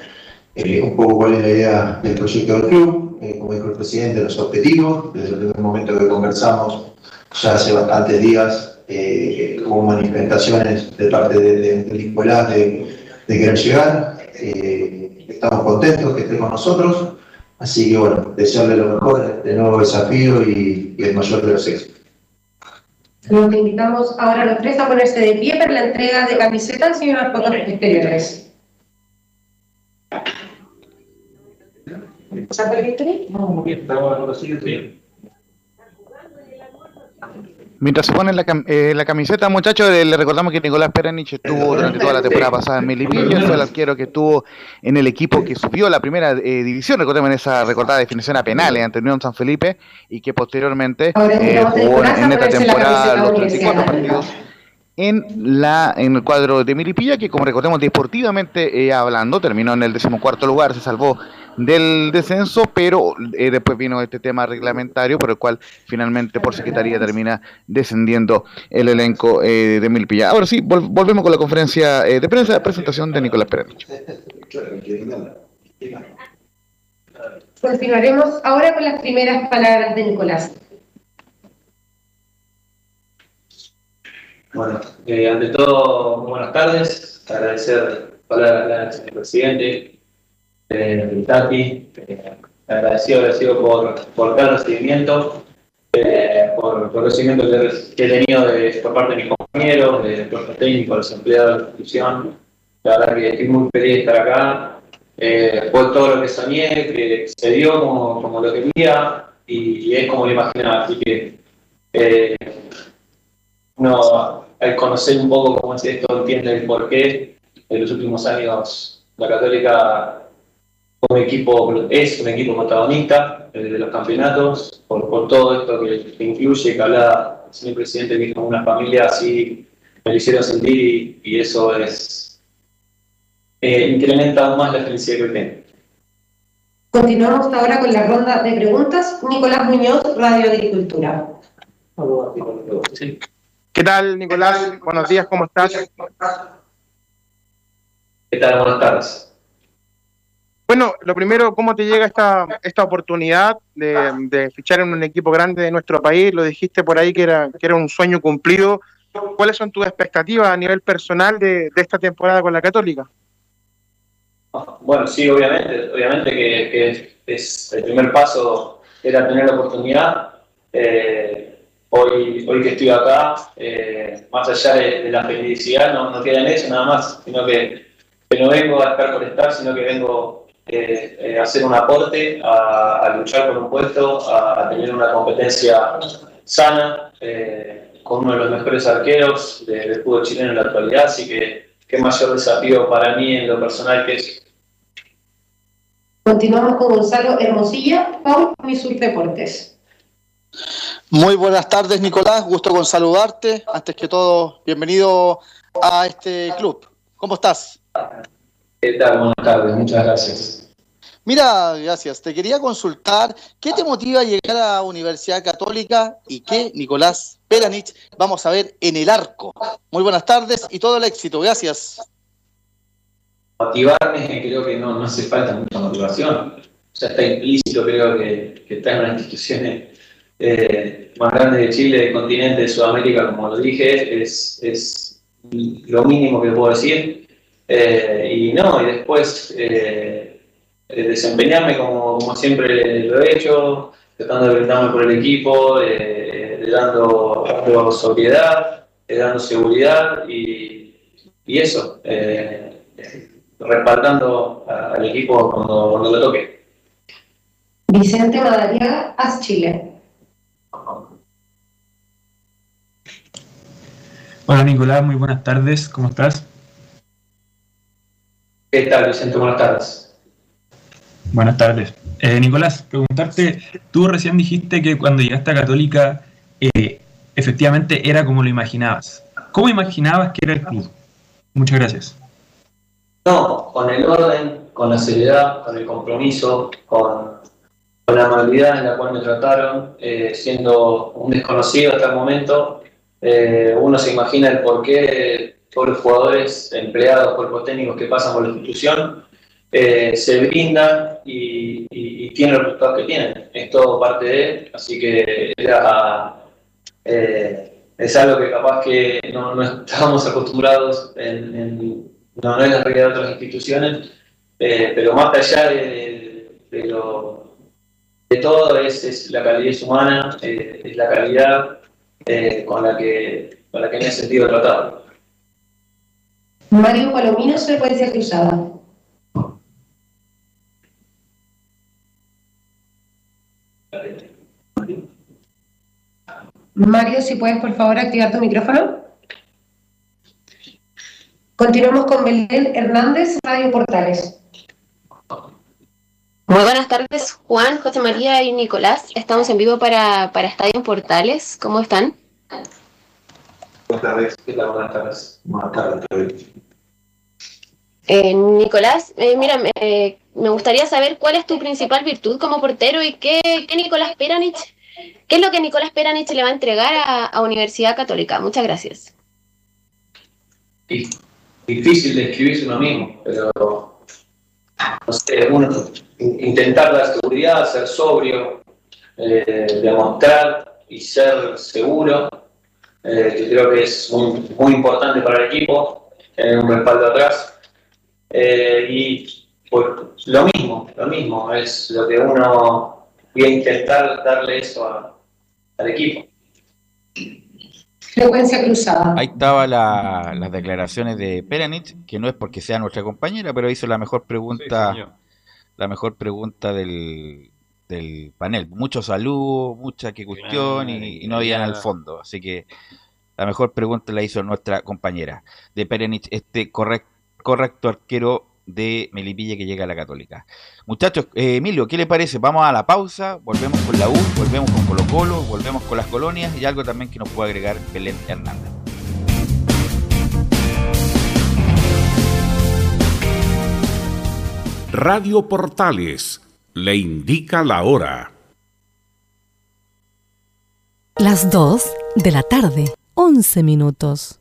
eh, un poco cuál es la idea del proyecto del club, eh, como dijo el presidente, los objetivos. Desde el primer momento que conversamos, ya hace bastantes días, eh, hubo manifestaciones de parte de, de, de Nicolás de, de querer llegar. Eh, estamos contentos que esté con nosotros. Así que bueno, desearle lo mejor, de nuevo desafío y, y el mayor de los éxitos. Los invitamos ahora a los tres a ponerse de pie para la entrega de camisetas y unas fotos exteriores. ¿Saco el Victory? Mientras se ponen la, cam- eh, la camiseta, muchachos, eh, le recordamos que Nicolás Perenich estuvo durante toda la temporada pasada en Melipilla, fue el arquero que estuvo en el equipo que subió a la primera eh, división, recordemos en esa recordada definición a penales ante Unión San Felipe, y que posteriormente eh, jugó en esta temporada los 34 universitaria. partidos en la en el cuadro de Milipilla, que como recordemos deportivamente eh, hablando, terminó en el decimocuarto lugar, se salvó del descenso, pero eh, después vino este tema reglamentario por el cual finalmente por secretaría termina descendiendo el elenco eh, de Milpilla. Ahora sí, vol- volvemos con la conferencia eh, de prensa, presentación de Nicolás Perenich. Continuaremos ahora con las primeras palabras de Nicolás. Bueno, eh, ante todo, buenas tardes. Agradecer palabras al presidente, eh, Tati, eh, agradecido, por, por cada recibimiento, eh, por, por el recibimiento que, que he tenido de, por parte de mis compañeros, de cuerpo técnico, de los empleados de la institución. La verdad que estoy muy feliz de estar acá. Eh, fue todo lo que soñé, que se dio como, como lo quería y, y es como lo imaginaba. Así que eh, uno al conocer un poco cómo es esto entiende el porqué. En los últimos años la Católica un equipo, es un equipo protagonista de los campeonatos, por, por todo esto que, que incluye, que hablaba el señor presidente, que como una familia así, me lo hicieron sentir y, y eso es eh, incrementa aún más la felicidad que tengo. Continuamos ahora con la ronda de preguntas. Nicolás Muñoz, Radio Agricultura. Sí. ¿Qué tal, Nicolás? Buenos días, ¿cómo estás? ¿Qué tal? Buenas tardes. Bueno, lo primero, ¿cómo te llega esta, esta oportunidad de, de fichar en un equipo grande de nuestro país? Lo dijiste por ahí que era, que era un sueño cumplido. ¿Cuáles son tus expectativas a nivel personal de, de esta temporada con la Católica? Bueno, sí, obviamente, obviamente que, que es el primer paso era tener la oportunidad. Eh, hoy, hoy que estoy acá, eh, más allá de, de la felicidad, no, no queda en eso nada más, sino que, que no vengo a estar por estar, sino que vengo eh, eh, hacer un aporte, a, a luchar por un puesto, a, a tener una competencia sana, eh, con uno de los mejores arqueros de- del fútbol chileno en la actualidad, así que qué mayor desafío para mí en lo personal que es Continuamos con Gonzalo Hermosilla, con Misur Deportes. Muy buenas tardes, Nicolás. Gusto con saludarte. Antes que todo, bienvenido a este club. ¿Cómo estás? ¿Qué tal? Buenas tardes, muchas gracias. Mira, gracias. Te quería consultar, ¿qué te motiva a llegar a Universidad Católica y qué, Nicolás Peranich, vamos a ver en el arco? Muy buenas tardes y todo el éxito. Gracias. Motivarme, creo que no, no hace falta mucha motivación. Ya está implícito, creo que, que está en las instituciones eh, más grandes de Chile, del continente, de Sudamérica, como lo dije, es, es lo mínimo que puedo decir. Eh, y no, y después eh, eh, desempeñarme como, como siempre lo he hecho, tratando de brindarme por el equipo, eh, dando, sobriedad, dando seguridad y, y eso, eh, respaldando a- al equipo cuando, cuando lo toque. Vicente Madariaga, AS Chile. Hola Nicolás, muy buenas tardes, ¿cómo estás? ¿Qué tal, Vicente? Buenas tardes. Buenas tardes. Eh, Nicolás, preguntarte, tú recién dijiste que cuando llegaste a Católica eh, efectivamente era como lo imaginabas. ¿Cómo imaginabas que era el club? Muchas gracias. No, con el orden con la seriedad, con el compromiso, con, con la amabilidad en la cual me trataron, eh, siendo un desconocido hasta el momento. eh, uno se imagina el porqué de todos jugadores, empleados, cuerpos técnicos que pasan por la institución, eh, se brindan y, y- y tienen los resultados que tienen. Es todo parte de él, así que era, eh, es algo que capaz que no, no estábamos acostumbrados, en, en- no, no es la realidad de otras instituciones, eh, pero más allá de, de de todo es, la calidez humana, es la calidad con, la que, con la que me he sentido tratado. Mario Palomino, frecuencia cruzada. Mario, si puedes por favor activar tu micrófono. Continuamos con Belén Hernández, Radio Portales. Muy buenas tardes, Juan, José María y Nicolás. Estamos en vivo para, para Estadio Portales. ¿Cómo están? Buenas tardes. ¿Qué tal? Buenas tardes. Buenas tardes. Eh, Nicolás, eh, mira, me, eh, me gustaría saber cuál es tu principal virtud como portero y qué, qué Nicolás Peranich, qué es lo que Nicolás Peranich le va a entregar a, a Universidad Católica. Muchas gracias. Difícil de escribirse uno mismo, pero no sé, uno, in- intentar dar seguridad, ser sobrio, eh, demostrar y ser seguro, eh, que creo que es muy, muy importante para el equipo, tener un respaldo atrás. Eh, y pues, lo mismo, lo mismo, es lo que uno voy a intentar darle eso a- al equipo. Frecuencia cruzada. Ahí estaba la- las declaraciones de Peranich, que no es porque sea nuestra compañera, pero hizo la mejor pregunta, la mejor pregunta del, del panel. Mucho saludo, mucha que cuestión y, y no había en el fondo. Así que la mejor pregunta la hizo nuestra compañera de Peranich, este correct- correcto arquero de Melipilla que llega a la Católica. Muchachos, eh, Emilio, ¿qué le parece? Vamos a la pausa, volvemos con la U, volvemos con Colo Colo, volvemos con las colonias y algo también que nos puede agregar Belén Hernández. Radio Portales le indica la hora. Las 2 de la tarde, 11 minutos.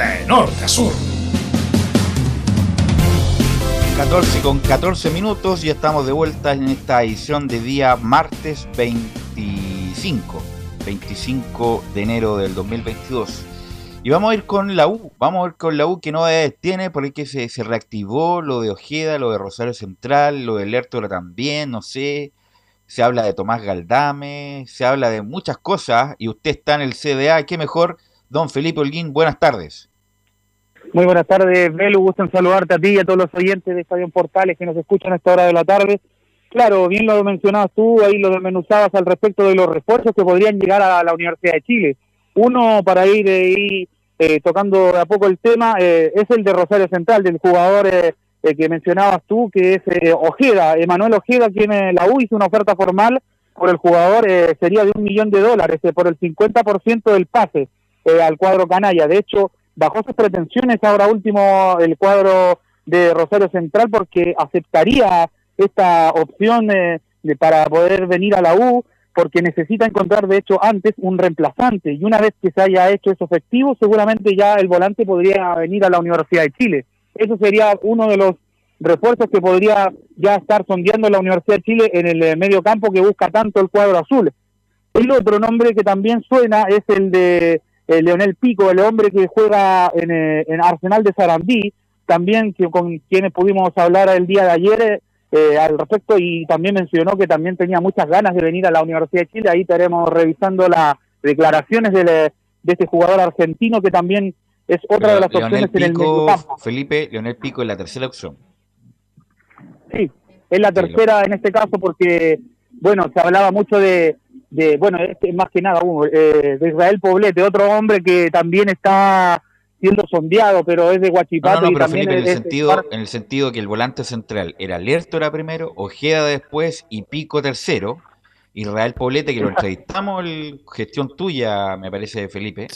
de norte a sur. 14 con 14 minutos y estamos de vuelta en esta edición de día martes 25, 25 de enero del 2022. Y vamos a ir con la U, vamos a ir con la U que no tiene porque se, reactivó lo de Ojeda, lo de Rosario Central, lo de Lertora también, no sé. Se habla de Tomás Galdame, se habla de muchas cosas y usted está en el CDA, qué mejor, don Felipe Holguín, buenas tardes. Muy buenas tardes, Belu. Gusto en saludarte a ti y a todos los oyentes de Estadio Portales que nos escuchan a esta hora de la tarde. Claro, bien lo mencionabas tú, ahí lo desmenuzabas al respecto de los refuerzos que podrían llegar a la Universidad de Chile. Uno, para ir, eh, eh, tocando de a poco el tema, eh, es el de Rosario Central, del jugador eh, que mencionabas tú, que es Ojeda. Emanuel Ojeda, quien la U hizo una oferta formal por el jugador, sería de un millón de dólares, por el 50% del pase al cuadro canalla. De hecho, bajó sus pretensiones ahora último el cuadro de Rosario Central porque aceptaría esta opción de, para poder venir a la U porque necesita encontrar de hecho antes un reemplazante y una vez que se haya hecho eso efectivo seguramente ya el volante podría venir a la Universidad de Chile. Eso sería uno de los refuerzos que podría ya estar sondeando la Universidad de Chile en el medio campo que busca tanto el cuadro azul. El otro nombre que también suena es el de eh, Leonel Pico, el hombre que juega en, eh, en Arsenal de Sarandí, también que, con quienes pudimos hablar el día de ayer eh, al respecto y también mencionó que también tenía muchas ganas de venir a la Universidad de Chile. Ahí estaremos revisando las declaraciones de, de este jugador argentino que también es otra de las opciones en el medio campo. Felipe, Leonel Pico es la tercera opción. Sí, es la tercera en este caso porque, bueno, se hablaba mucho de, de bueno, este, más que nada uno, eh, de Israel Poblete, otro hombre que también está siendo sondeado, pero es de Guachipato. No, y pero también Felipe, en el, sentido, en el sentido que el volante central era Lertora primero, Ojeda después y Pico tercero. Israel Poblete, que lo entrevistamos, el, gestión tuya, me parece, Felipe.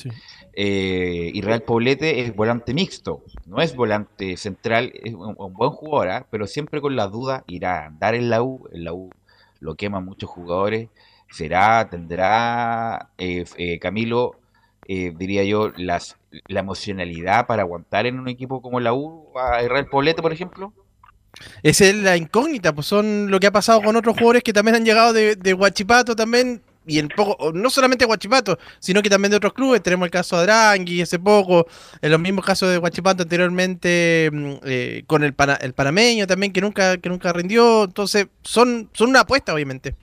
Eh, Israel Poblete es volante mixto, no es volante central, es un, un buen jugador, ¿ah? pero siempre con la duda, irá a andar en la U, en la U lo queman muchos jugadores, será, tendrá eh, eh, Camilo, eh, diría yo, las, la emocionalidad para aguantar en un equipo como la U a Israel Poblete, por ejemplo. Esa es la incógnita, pues son lo que ha pasado con otros jugadores que también han llegado de, de Huachipato también, y en poco, no solamente Huachipato, sino que también de otros clubes. Tenemos el caso de Adrangui hace poco, en los mismos casos de Huachipato anteriormente, mm, eh, con el, el panameño también, que nunca, que nunca rindió. Entonces, son, son una apuesta, obviamente.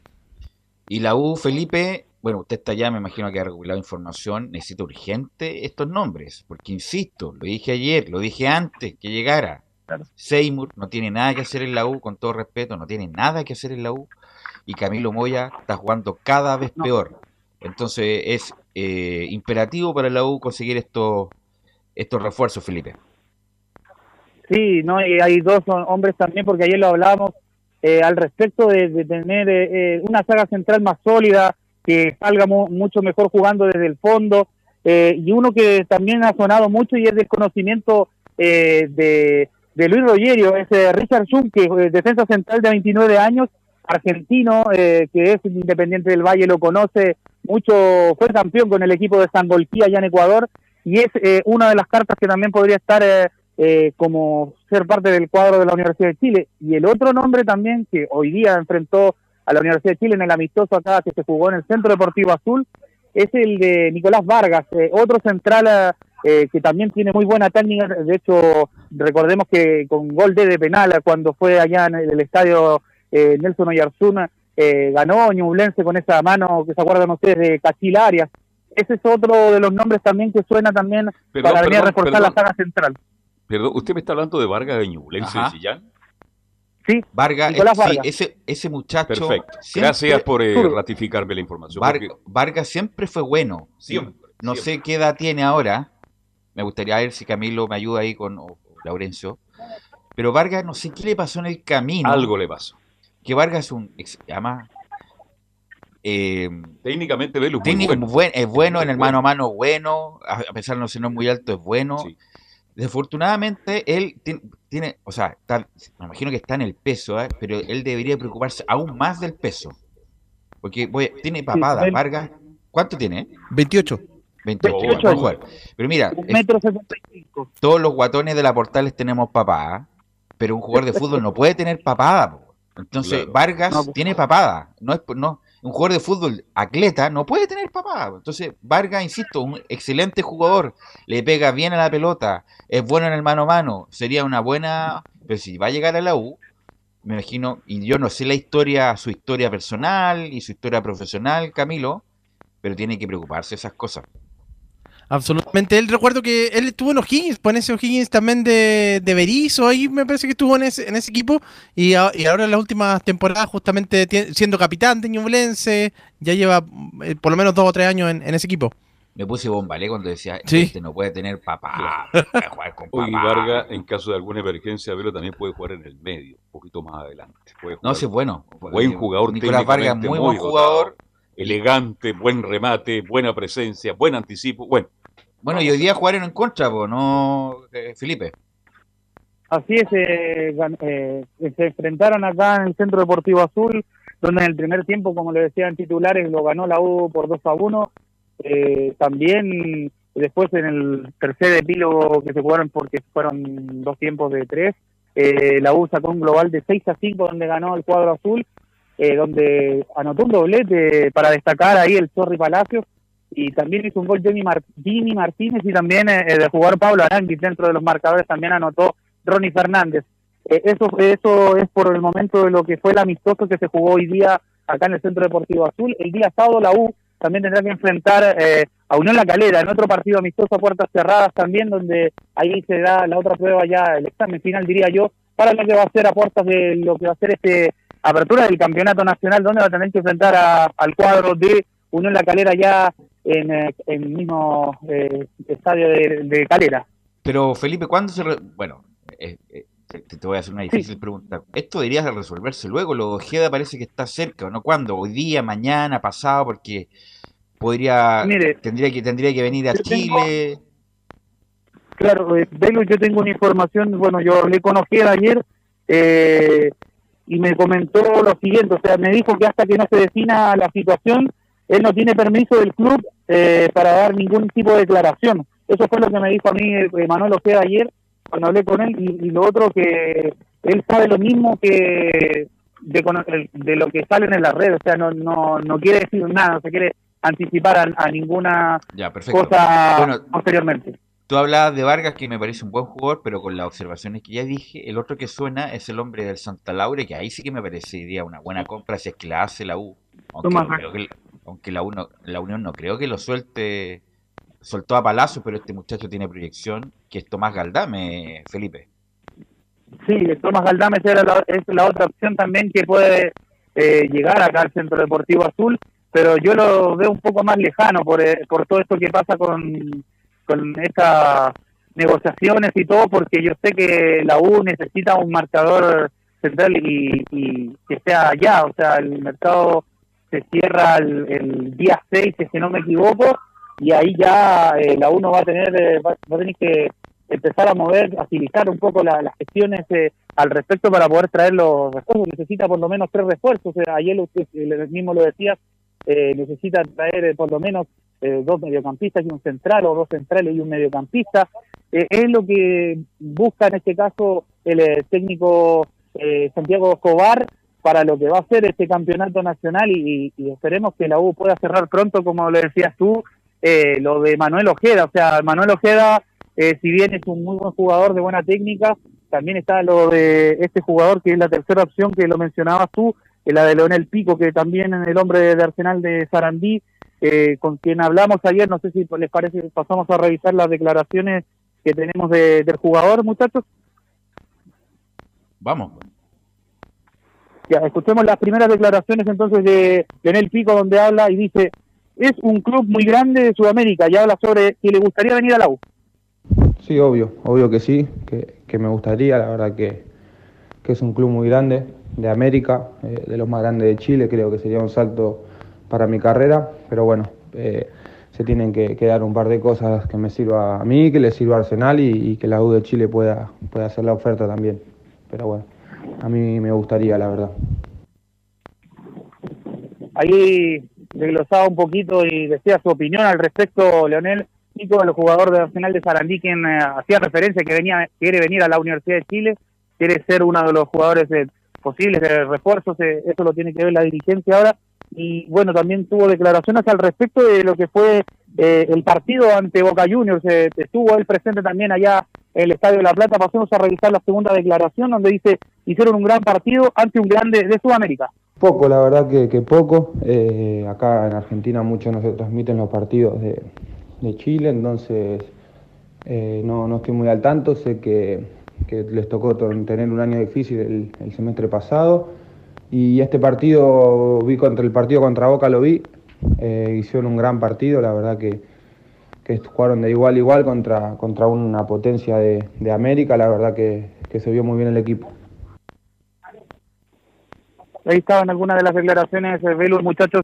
Y la U, Felipe, bueno, usted está allá, me imagino que ha regulado información, necesita urgente estos nombres, porque insisto, lo dije ayer, lo dije antes que llegara. Seymour no tiene nada que hacer en la U, con todo respeto, no tiene nada que hacer en la U, y Camilo Moya está jugando cada vez peor. Entonces es eh, imperativo para la U conseguir estos, estos refuerzos, Felipe. Sí, no, y hay dos hom- hombres también, porque ayer lo hablábamos eh, al respecto de, de tener eh, eh, una saga central más sólida, que salga mu- mucho mejor jugando desde el fondo, eh, y uno que también ha sonado mucho y es del conocimiento eh, de, Luis Rogerio, es eh, Richard Schum, que es defensa central de 29 años, argentino, que es independiente del Valle, lo conoce mucho, fue campeón con el equipo de San Bolquía allá en Ecuador, y es una de las cartas que también podría estar eh, eh, como ser parte del cuadro de la Universidad de Chile. Y el otro nombre también que hoy día enfrentó a la Universidad de Chile en el amistoso acá que se jugó en el Centro Deportivo Azul es el de Nicolás Vargas, eh, otro central eh, que también tiene muy buena técnica. De hecho, recordemos que con gol de, de penal cuando fue allá en el estadio eh, Nelson Oyarzún eh, ganó Ñublense con esa mano que se acuerdan ustedes de Cachil Arias. Ese es otro de los nombres también que suena también Perdón, para venir a reforzar perdón. la saga central. Perdón, ¿usted me está hablando de Vargas de Ñublense de. Sillán? Sí, Vargas, sí, ese, ese muchacho. Perfecto. siempre- Gracias por eh, ratificarme la información. Var- porque- Vargas siempre fue bueno. Siempre, No sé qué edad tiene ahora. Me gustaría ver si Camilo me ayuda ahí con o- o Laurencio. Pero Vargas, no sé qué le pasó en el camino. Algo le pasó. Que Vargas es un. Además. eh, Técnicamente, Velo, muy técnico bueno. buen- es bueno, en el mano a mano bueno. A pesar de no ser no muy alto, es bueno. Desafortunadamente, él tiene, tiene- o sea, está- me imagino que está en el peso, ¿eh? pero él debería preocuparse aún más del peso. Porque voy- tiene papada, Vargas. ¿Cuánto tiene? 28. 28, 28 puede jugar. Pero mira, Un es- metro setenta y cinco. todos los guatones de la Portales tenemos papada, pero un jugador de fútbol no puede tener papada. Entonces, Claro. Vargas No, po. tiene papada. No es por- no, un jugador de fútbol atleta no puede tener papada. Entonces, Vargas, insisto, un excelente jugador, le pega bien a la pelota, es bueno en el mano a mano, sería una buena, pero si va a llegar a la U, me imagino, y yo no sé la historia, su historia personal y su historia profesional, Camilo, pero tiene que preocuparse de esas cosas. Absolutamente. Él recuerdo que él estuvo en O'Higgins, pues en ese O'Higgins también de, de Berizzo, ahí me parece que estuvo en ese, en ese equipo. Y, a- y ahora en las últimas temporadas, justamente siendo capitán de Ñublense, ya lleva eh, por lo menos dos o tres años en, en ese equipo. Me puse bombalé cuando decía, Sí. este no puede tener papá, puede jugar con Hoy papá. Vargas, en caso de alguna emergencia, Velo también puede jugar en el medio, un poquito más adelante. Puede No, sí es bueno. Buen jugador, Nicolás Vargas, muy buen dotado, jugador. Elegante, buen remate, buena presencia, buen anticipo. Bueno, Bueno, y hoy día jugaron en contra, po, ¿no, eh, Felipe? Así es, eh, eh, se enfrentaron acá en el Centro Deportivo Azul, donde en el primer tiempo, como le decían titulares, lo ganó la U por 2 a 1. Eh, también después en el tercer epílogo que se jugaron, porque fueron dos tiempos de tres, eh, la U sacó un global de 6 a 5, donde ganó el cuadro azul, eh, donde anotó un doblete para destacar ahí el Zorri Palacios, y también hizo un gol Jimmy, Mar- Jimmy Martínez y también eh, de jugar Pablo Aranguis dentro de los marcadores también anotó Ronnie Fernández. Eh, eso, eso es por el momento de lo que fue el amistoso que se jugó hoy día acá en el Centro Deportivo Azul. El día sábado la U también tendrá que enfrentar eh, a Unión La Calera en otro partido amistoso a puertas cerradas también, donde ahí se da la otra prueba ya, el examen final diría yo, para lo que va a ser a puertas de lo que va a ser este apertura del campeonato nacional, donde va a tener que enfrentar a- al cuadro de Unión La Calera ya en, eh, en el mismo eh, estadio de, de Calera. Pero Felipe, ¿cuándo se... re- Bueno, eh, eh, te, te voy a hacer una difícil pregunta. Esto debería resolverse luego. Lo Ojeda parece que está cerca, ¿o ¿no? ¿Cuándo? ¿Hoy día, mañana, pasado? Porque podría... Mire, tendría que tendría que venir a yo tengo- Chile. Claro, eh, Belu, yo tengo una información, bueno, yo hablé con Ojeda ayer eh, y me comentó lo siguiente, o sea, me dijo que hasta que no se defina la situación, él no tiene permiso del club eh, para dar ningún tipo de declaración. Eso fue lo que me dijo a mí eh, Manuel Ojeda ayer cuando hablé con él y, y lo otro que él sabe lo mismo que de, de lo que salen en las redes, o sea, no, no, no quiere decir nada, no se quiere anticipar a, a ninguna Ya, cosa Bueno, posteriormente. Tú hablabas de Vargas, que me parece un buen jugador, pero con las observaciones que ya dije, el otro que suena es el hombre del Santa Laura, que ahí sí que me parecería una buena compra si es que la hace la U. Aunque, Tomás. no creo que, aunque la, U no- la Unión no creo que lo suelte, soltó a Palacio, pero este muchacho tiene proyección, que es Tomás Galdame, Felipe. Sí, Tomás Galdames era la, es la otra opción también que puede eh, llegar acá al Centro Deportivo Azul, pero yo lo veo un poco más lejano por, eh, por todo esto que pasa con, con estas negociaciones y todo, porque yo sé que la U necesita un marcador central y, y que sea ya, o sea, el mercado se cierra el, el día 6, si no me equivoco, y ahí ya eh, la U no va a tener, eh, va, a tener que empezar a mover, agilizar un poco la- las gestiones eh, al respecto para poder traer los refuerzos. Necesita por lo menos tres refuerzos. Ayer usted eh, mismo lo decía, eh, necesita traer eh, por lo menos dos mediocampistas y un central, o dos centrales y un mediocampista. Es lo que busca en este caso el técnico Santiago Escobar para lo que va a ser este campeonato nacional y, y esperemos que la U pueda cerrar pronto, como le decías tú, eh, lo de Manuel Ojeda. O sea, Manuel Ojeda, eh, si bien es un muy buen jugador de buena técnica, también está lo de este jugador que es la tercera opción que lo mencionabas tú, eh, la de Leonel Pico, que también es el hombre de Arsenal de Sarandí, eh, con quien hablamos ayer, no sé si les parece, pasamos a revisar las declaraciones que tenemos de- del jugador, muchachos. Vamos. Escuchemos las primeras declaraciones entonces de Leonel Pico, donde habla y dice, es un club muy grande de Sudamérica, y habla sobre si le gustaría venir a la U. Sí, obvio, obvio que sí, que, que me gustaría, la verdad que, que es un club muy grande de América, eh, de los más grandes de Chile, creo que sería un salto para mi carrera, pero bueno, eh, se tienen que, que dar un par de cosas que me sirva a mí, que le sirva a Arsenal y, y que la U de Chile pueda, pueda hacer la oferta también. Pero bueno, a mí me gustaría, la verdad. Ahí desglosaba un poquito y decía su opinión al respecto, Leonel Nico, el jugador de Arsenal de Sarandí, quien eh, hacía referencia que venía quiere venir a la Universidad de Chile, quiere ser uno de los jugadores eh, posibles de refuerzos, eh, eso lo tiene que ver la dirigencia ahora. Y bueno, también tuvo declaraciones al respecto de lo que fue eh, el partido ante Boca Juniors. eh, estuvo él presente también allá en el Estadio de La Plata. Pasemos a revisar la segunda declaración, donde dice: hicieron un gran partido ante un grande de Sudamérica. Poco, la verdad que, poco. Eh, acá en Argentina muchos no se transmiten los partidos de, Chile, entonces eh, no, no estoy muy al tanto. Sé que, les tocó to- tener un año difícil el, semestre pasado. Y este partido, vi contra el partido contra Boca, lo vi. Eh, hicieron un gran partido, la verdad que, jugaron de igual a igual contra, contra una potencia de, América. La verdad que se vio muy bien el equipo. Ahí estaban algunas de las declaraciones, eh, Velo, muchachos,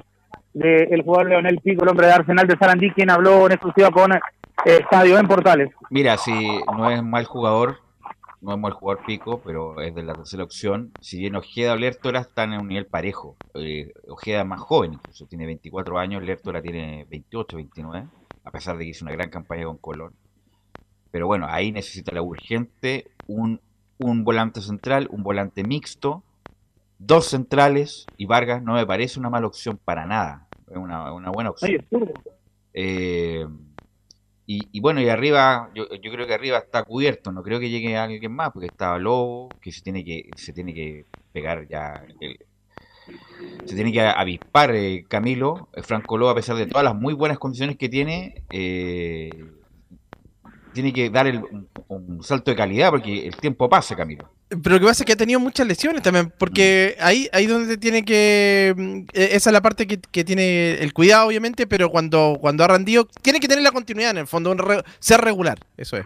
del jugador Leonel Pico, el hombre de Arsenal de Sarandí, quien habló en exclusiva con eh, Estadio en Portales. Mira, si no es mal jugador, no es mal jugador pico, pero es de la tercera opción. Si bien Ojeda o Lertora están en un nivel parejo, eh, Ojeda más joven, incluso tiene 24 años, Lertora tiene 28, 29, a pesar de que hizo una gran campaña con Colón. Pero bueno, ahí necesita la urgente un, un volante central, un volante mixto, dos centrales y Vargas no me parece una mala opción para nada. Es una, una buena opción. Eh, y, y bueno, y arriba, yo, yo creo que arriba está cubierto, no creo que llegue alguien más, porque estaba Lobo, que se tiene que, se tiene que pegar ya, el- se tiene que avispar eh, Camilo, eh, Franco Lobo, a pesar de todas las muy buenas condiciones que tiene, eh, tiene que dar el- un, un salto de calidad, porque el tiempo pasa, Camilo. Pero lo que pasa es que ha tenido muchas lesiones también, porque ahí ahí donde tiene que... mm, eh, Esa es la parte que, que tiene el cuidado, obviamente, pero cuando, cuando ha rendido, tiene que tener la continuidad en el fondo, un re- ser regular, eso es.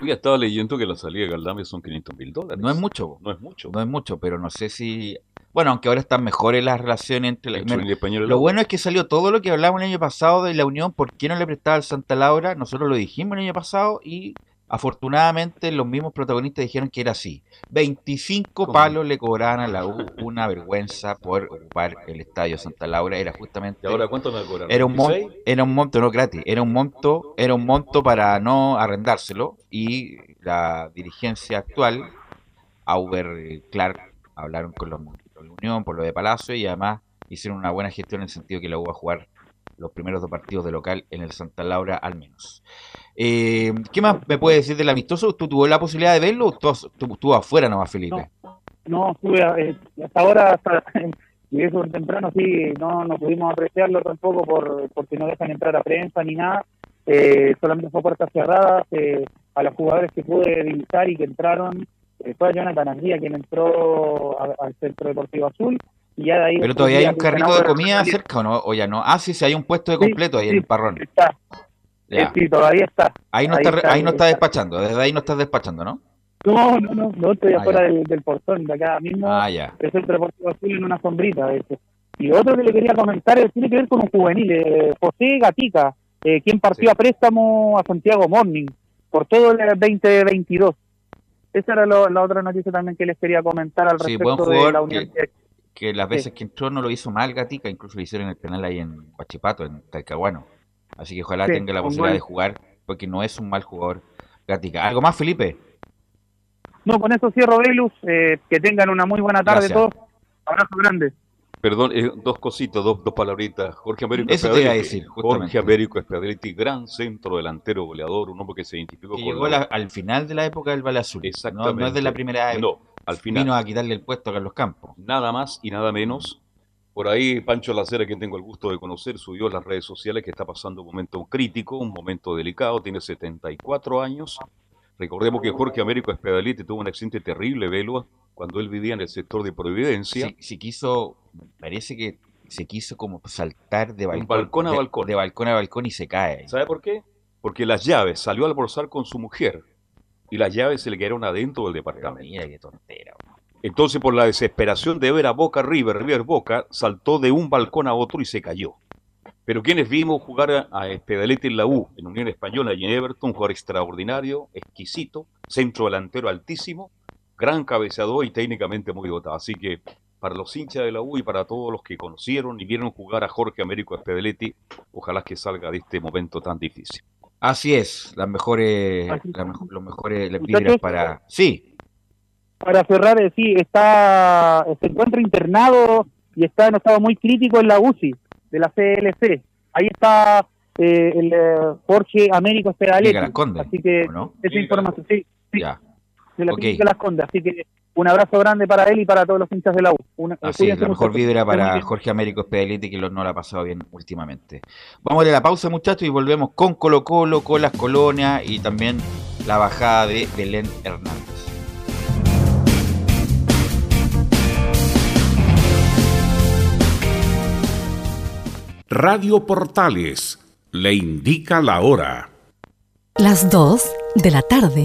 Yo estaba leyendo que la salida de Galdame son 500 mil dólares. No es mucho, No es mucho. no es mucho, pero no sé si... Bueno, aunque ahora están mejores las relaciones entre... la- Entre la Lo bueno es que salió todo lo que hablábamos el año pasado de la Unión, por qué no le prestaba al Santa Laura, nosotros lo dijimos el año pasado y afortunadamente los mismos protagonistas dijeron que era así. 25 palos le cobraban a la U, una vergüenza por ocupar el estadio Santa Laura, era justamente... ¿Y ahora cuánto me cobran? Era un, mon- ¿26? era un monto, no gratis, era un monto, era un monto para no arrendárselo y la dirigencia actual, Auber Clark, hablaron con los con la Unión por lo de Palacio y además hicieron una buena gestión en el sentido que la U a jugar los primeros dos partidos de local en el Santa Laura al menos. Eh, ¿Qué más me puede decir del amistoso? ¿Tú tuvo la posibilidad de verlo o tú, tú, tú afuera nomás, Felipe? No, estuve eh, hasta ahora, llegué súper temprano, sí, no, no pudimos apreciarlo tampoco por porque no dejan entrar a prensa ni nada. Eh, solamente fue puertas cerradas. eh, a los jugadores que pude divisar y que entraron, eh, fue a Jonathan Andía quien entró a- al Centro Deportivo Azul. Y ya de ahí Pero todavía hay un carrito de comida cerca o no, o ya no. Ah, sí, sí, hay un puesto de Sí, completo ahí en el parrón. Está. Ya. Eh, sí, todavía está. Ahí no, Ahí está, está, ahí no está está. despachando, desde ahí no estás despachando, ¿no? No, no, no, no estoy Ah, afuera del, del portón, de acá mismo. Ah, ya. el Centro Deportivo Azul en una sombrita. de hecho. Y otro que le quería comentar es, tiene que ver con un juvenil, eh, José Gatica, eh, quien partió a préstamo a Santiago Morning por todo el 2022. Esa era lo- la otra noticia también que les quería comentar al Sí, respecto de la Unión. que, que las Sí. veces que entró no lo hizo mal Gatica, incluso le hicieron el penal ahí en Huachipato, en Talcahuano. Así que ojalá Sí, tenga la posibilidad buen- de jugar, porque no es un mal jugador Gatica. ¿Algo más, Felipe? No, con eso cierro, Velus. eh, que tengan una muy buena tarde Gracias. todos. Abrazo grande. Perdón, eh, dos cositas, dos, dos palabritas. Jorge Américo Eso te iba a decir, justamente. Jorge Américo Espadeliti, gran centro delantero goleador, un hombre que se identificó Que con llegó la- al final de la época del Valle Azul. No, no es de la primera época. No, al final. Vino a quitarle el puesto a Carlos Campos. Nada más y nada menos. Por ahí Pancho Lacera, quien tengo el gusto de conocer, subió a las redes sociales que está pasando un momento crítico, un momento delicado, tiene 74 años. Recordemos que Jorge Américo Espedalite tuvo un accidente terrible, Velo, cuando él vivía en el sector de Providencia. Si, si quiso, parece que se quiso como saltar de balcón, balcón a de- balcón. De balcón a balcón y se cae. ¿Sabe por qué? Porque las llaves, salió a almorzar con su mujer y las llaves se le quedaron adentro del departamento. Mira qué tontera. Entonces, por la desesperación de ver a Boca River, River Boca, saltó de un balcón a otro y se cayó. Pero quienes vimos jugar a, a Espedalete en la U, en Unión Española y en Everton, un jugador extraordinario, exquisito, centro delantero altísimo, gran cabeceador y técnicamente muy dotado. Así que para los hinchas de la U y para todos los que conocieron y vieron jugar a Jorge Américo Espedaletti, ojalá que salga de este momento tan difícil. Así es, las mejores, la mejo- los mejores vibras para... Sí, Para cerrar, eh, sí, está, se encuentra internado y está en estado muy crítico en la UCI de la CLC. Ahí está eh, el eh, Jorge Américo Espedaletti. Las Así que ¿o no? esa información, sí, sí, ya. De la Ok. clínica Las Condes. Así que un abrazo grande para él y para todos los hinchas de la U. Una, Así es, cuídense la mejor vibra para. Jorge Américo Espedaletti, que no la ha pasado bien últimamente. Vamos a la pausa, muchachos, y volvemos con Colo Colo, con las colonias y también la bajada de Belén Hernández. Radio Portales le indica la hora. Las 2 de la tarde,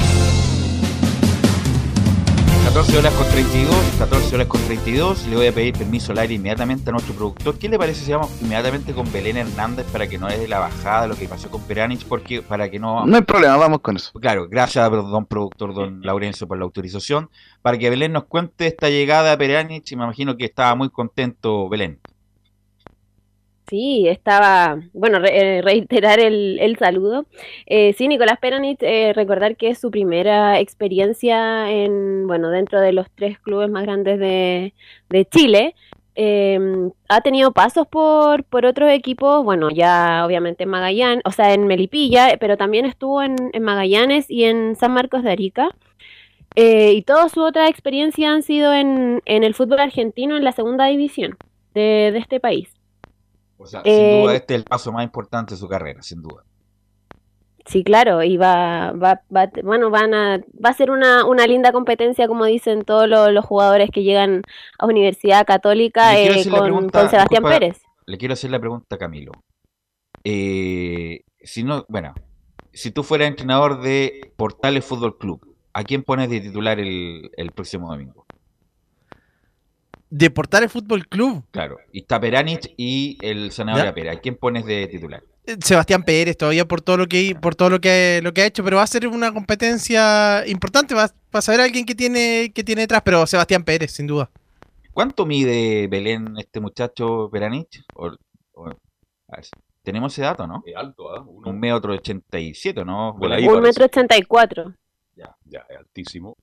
14 horas con 32, 14 horas con 32. Le voy a pedir permiso al aire inmediatamente a nuestro productor. ¿Qué le parece si vamos inmediatamente con Belén Hernández para que no dé la bajada de lo que pasó con Peranich? Porque para que no. No hay problema, vamos con eso. Claro, gracias, don productor, don Laurencio, por la autorización. Para que Belén nos cuente esta llegada a Peranich. Y me imagino que estaba muy contento Belén. Sí, estaba, bueno, eh, reiterar el, el saludo. Eh, sí, Nicolás Peranich, eh, recordar que es su primera experiencia en, bueno, dentro de los tres clubes más grandes de, de Chile. Eh, ha tenido pasos por, por otros equipos, bueno, ya obviamente en Magallanes, o sea, en Melipilla, pero también estuvo en, en Magallanes y en San Marcos de Arica. Eh, y toda su otra experiencia han sido en, en el fútbol argentino en la segunda división de, de este país. O sea, Eh, sin duda este es el paso más importante de su carrera, sin duda. Sí, claro, y va, va, va, bueno, van a, va a ser una, una linda competencia, como dicen todos los, los jugadores que llegan a Universidad Católica eh, con, pregunta, con Sebastián disculpa, Pérez. Le quiero hacer la pregunta a Camilo. Eh, si no, bueno, si tú fueras entrenador de Portales Fútbol Club, ¿a quién pones de titular el, el próximo domingo? De Portales Fútbol Club. Claro, y está Peranich y el senador Ya. Pera. ¿A quién pones de titular? Eh, Sebastián Pérez todavía por todo lo que por todo lo que lo que ha hecho, pero va a ser una competencia importante, va, va a saber alguien que tiene que tiene detrás, pero Sebastián Pérez, sin duda. ¿Cuánto mide Belén este muchacho Peranich? O- o- a ver, Tenemos ese dato, ¿no? Es alto, ¿ah? Uno- Un metro ochenta y siete, ¿no? Por ahí Belén? Un metro ochenta y cuatro. Ya, ya, es altísimo.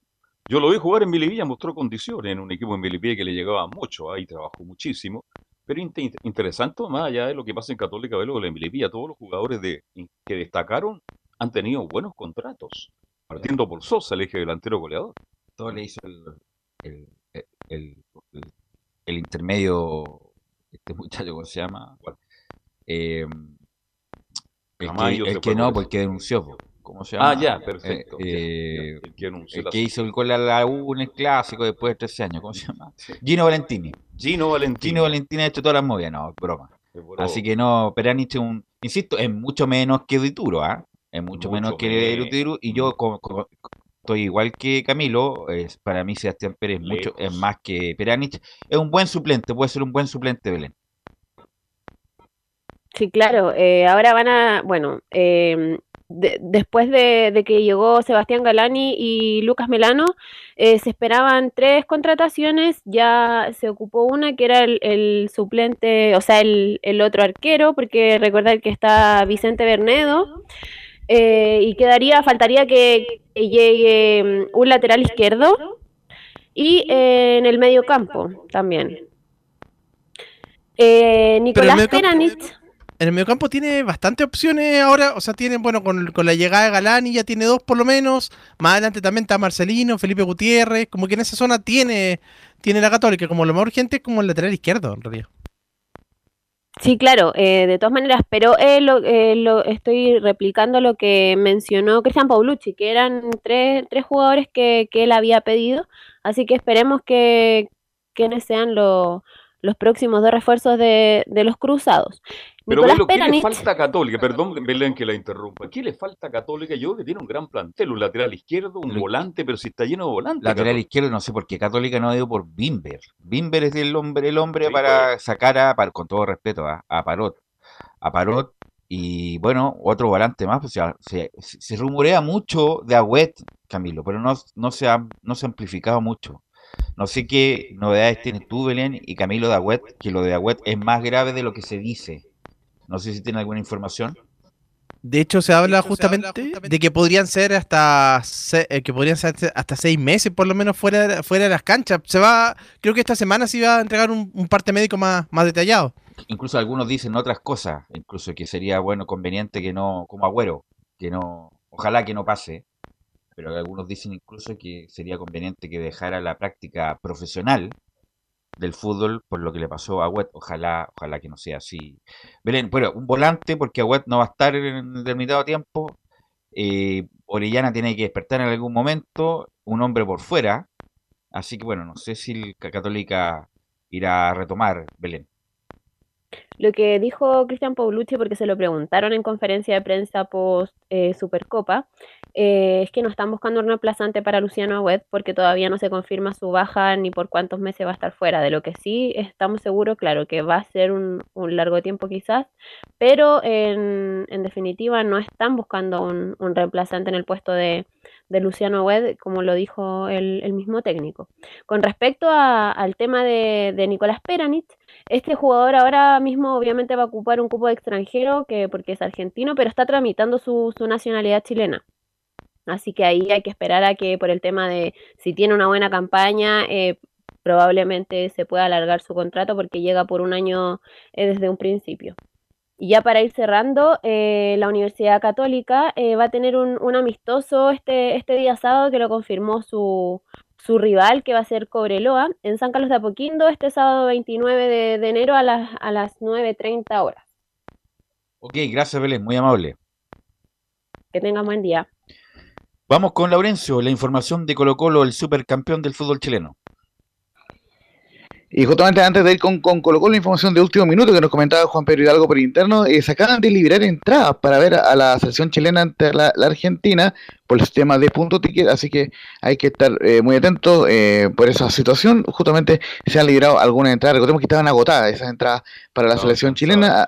Yo lo vi jugar en Melipilla, mostró condiciones en un equipo en Melipilla que le llegaba mucho, ahí trabajó muchísimo. Pero inte- interesante, más allá de lo que pasa en Católica, ver lo de Melipilla, todos los jugadores de, que destacaron han tenido buenos contratos. Partiendo por Sosa, el eje delantero goleador. Todo le hizo el, el, el, el- el intermedio, este muchacho, ¿cómo se llama? Eh, el que, el que no, por porque denunció. ¿Cómo se Ah, llama? ya, perfecto, Eh, ya, eh, ya, el que el hizo el gol a la U en el clásico después de 13 años. ¿Cómo se llama? Gino Valentini. Gino Valentini. Gino Valentini ha hecho todas las movidas. No, broma. Así que no, Peranich es un, insisto, es mucho menos que Dituro, ¿ah? Es mucho, Mucho menos que. Dituro y yo como- estoy igual que Camilo, es, para mí Sebastián Pérez mucho, es más que Peranich, es un buen suplente, puede ser un buen suplente Belén. Sí, claro. eh, ahora van a, bueno, eh, de- después de, de que llegó Sebastián Galani y Lucas Melano, eh, se esperaban tres contrataciones. Ya se ocupó una que era el, el suplente, o sea, el, el otro arquero, porque recordar que está Vicente Bernedo. eh, y quedaría, faltaría que, que llegue mm, un lateral izquierdo y eh, en el medio campo también. Eh, Nicolás Peranich. En el mediocampo tiene bastantes opciones ahora, o sea, tiene, bueno, con, con la llegada de Galani ya tiene dos por lo menos. Más adelante también está Marcelino, Felipe Gutiérrez, como que en esa zona tiene, tiene la Católica, como lo más urgente es como el lateral izquierdo, en realidad. Sí, claro, eh, de todas maneras, pero eh, lo, eh, lo- estoy replicando lo que mencionó Cristian Paulucci, que eran tres, tres jugadores que, que él había pedido, así que esperemos que quienes sean lo- los próximos dos refuerzos de, de los cruzados. Pero Nicolás ¿qué le falta a Católica? Perdón, Belén, que la interrumpa. ¿Qué le falta a Católica? Yo creo que tiene un gran plantel, un lateral izquierdo, un volante, pero si está lleno de volantes. Lateral Católica. izquierdo, no sé por qué Católica no ha ido por Bimber. Bimber es el hombre, el hombre para sacar a, para- con todo respeto, a, a Parot. A Parot. Y bueno, otro volante más, pues, se- se rumorea mucho de Agüet, Camilo, pero no, no, se ha, no se ha amplificado mucho. No sé qué novedades tienes tú, Belén, y Camilo de Agüet, que lo de Agüet es más grave de lo que se dice. No sé si tiene alguna información. De hecho, se habla justamente de que podrían ser hasta se- eh, que podrían ser hasta seis meses por lo menos fuera, de- fuera de las canchas. Se va, creo que esta semana se iba a entregar un, un parte médico más, más detallado. Incluso algunos dicen otras cosas, incluso que sería bueno, conveniente que no, como Agüero, que no, ojalá que no pase, pero algunos dicen incluso que sería conveniente que dejara la práctica profesional del fútbol por lo que le pasó a Agüet, ojalá, ojalá que no sea así. Belén, bueno, un volante porque Agüet no va a estar en determinado tiempo, eh, Orellana tiene que despertar en algún momento, un hombre por fuera, así que bueno, no sé si el Ca- Católica irá a retomar, Belén. Lo que dijo Cristian Paulucci, porque se lo preguntaron en conferencia de prensa post eh, Supercopa, eh, es que no están buscando un reemplazante para Luciano Agüed porque todavía no se confirma su baja ni por cuántos meses va a estar fuera. De lo que sí estamos seguros, claro, que va a ser un, largo tiempo quizás, pero en, definitiva no están buscando un, reemplazante en el puesto de, Luciano Agüed, como lo dijo el, el mismo técnico. Con respecto a- al tema de, de Nicolás Peranich, este jugador ahora mismo obviamente va a ocupar un cupo de extranjero que, porque es argentino, pero está tramitando su, su nacionalidad chilena. Así que ahí hay que esperar a que por el tema de si tiene una buena campaña, eh, probablemente se pueda alargar su contrato porque llega por un año eh, desde un principio. Y ya para ir cerrando, eh, la Universidad Católica eh, va a tener un, un amistoso este, este día sábado que lo confirmó su, su rival, que va a ser Cobreloa, en San Carlos de Apoquindo, este sábado 29 de, de enero a las, a las 9.30 horas. Ok, gracias Belén, muy amable. Que Que tengan buen día. Vamos con Laurencio, la información de Colo Colo, el supercampeón del fútbol chileno. Y justamente antes de ir con, con Colo Colo, la información de último minuto que nos comentaba Juan Pedro Hidalgo por interno, eh, se acaban de liberar entradas para ver a la selección chilena ante la, la Argentina por el sistema de punto ticket, así que hay que estar eh, muy atentos eh, por esa situación. Justamente se han liberado algunas entradas, recordemos que estaban agotadas esas entradas para la selección chilena.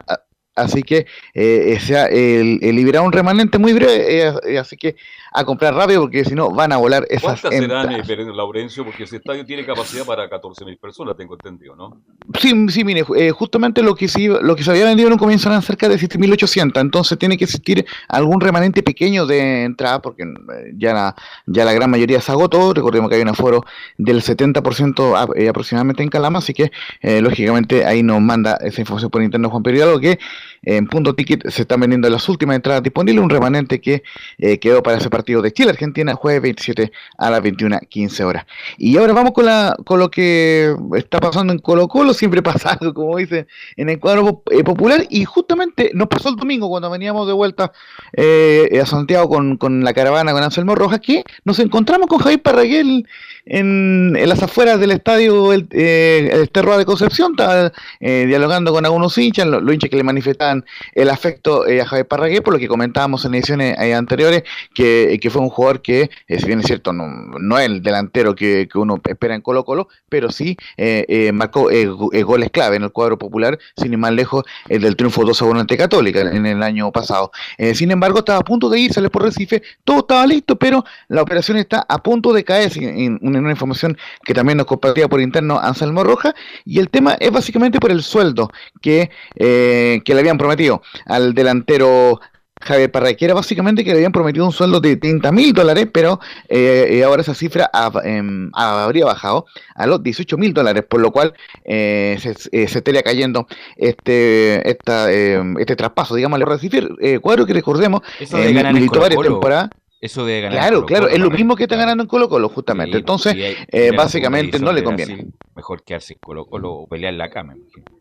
Así que eh, se ha eh, liberado un remanente muy breve, eh, eh, así que a comprar rápido porque si no van a volar esas ¿Cuántas entradas. serán, eh, Laurencio? Porque ese estadio tiene capacidad para 14.000 personas, tengo entendido, ¿no? Sí, sí, mire, eh, justamente lo que, se, lo que se había vendido en un comienzo eran cerca de 7.800, entonces tiene que existir algún remanente pequeño de entrada, porque eh, ya la, ya la gran mayoría se agotó, recordemos que hay un aforo del 70% a- eh, aproximadamente en Calama, así que eh, lógicamente ahí nos manda esa información por interno Juan Pedro Hidalgo, que en punto ticket se están vendiendo las últimas entradas disponibles, un remanente que eh, quedó para ese partido de Chile-Argentina, jueves 27 a las 21.15 horas. Y ahora vamos con, la, con lo que está pasando en Colo Colo, siempre pasa algo, como dicen, en el cuadro eh, popular, y justamente nos pasó el domingo cuando veníamos de vuelta eh, a Santiago con, con la caravana con Anselmo Rojas, que nos encontramos con Javier Parraguel en, las afueras del estadio el, el Terroa de Concepción, estaba dialogando con algunos hinchas, los, los hinchas que le manifestaban el afecto eh, a Javier Parraguel, por lo que comentábamos en ediciones eh, anteriores, que, que fue un jugador que, eh, si bien es cierto, no, no es el delantero que, uno espera en Colo Colo, pero sí eh, eh, marcó eh, go- eh, goles clave en el cuadro popular, sin ir más lejos, el del triunfo 2 a 1 ante Católica en el año pasado. Eh, sin embargo, estaba a punto de irse por Recife, todo estaba listo, pero la operación está a punto de caer, en una información que también nos compartía por interno Anselmo Roja, y el tema es básicamente por el sueldo que, eh, que le habían prometido al delantero Javier Parra, que era básicamente que le habían prometido un sueldo de 30 mil dólares, pero eh, eh, ahora esa cifra ha- em, habría bajado a los 18 mil dólares, por lo cual eh, se, eh, se estaría cayendo este esta, em, este traspaso, digamos, al Recife, eh, cuadro que recordemos, Eso de ganar en Colo-Colo. temporadas. Eso de ganar en Claro, claro, es lo mismo que está ganando en Colo Colo, justamente. Sí, Entonces, hay- eh, básicamente no le conviene. Mejor quedarse en Colo Colo o pelear la cama. imagino.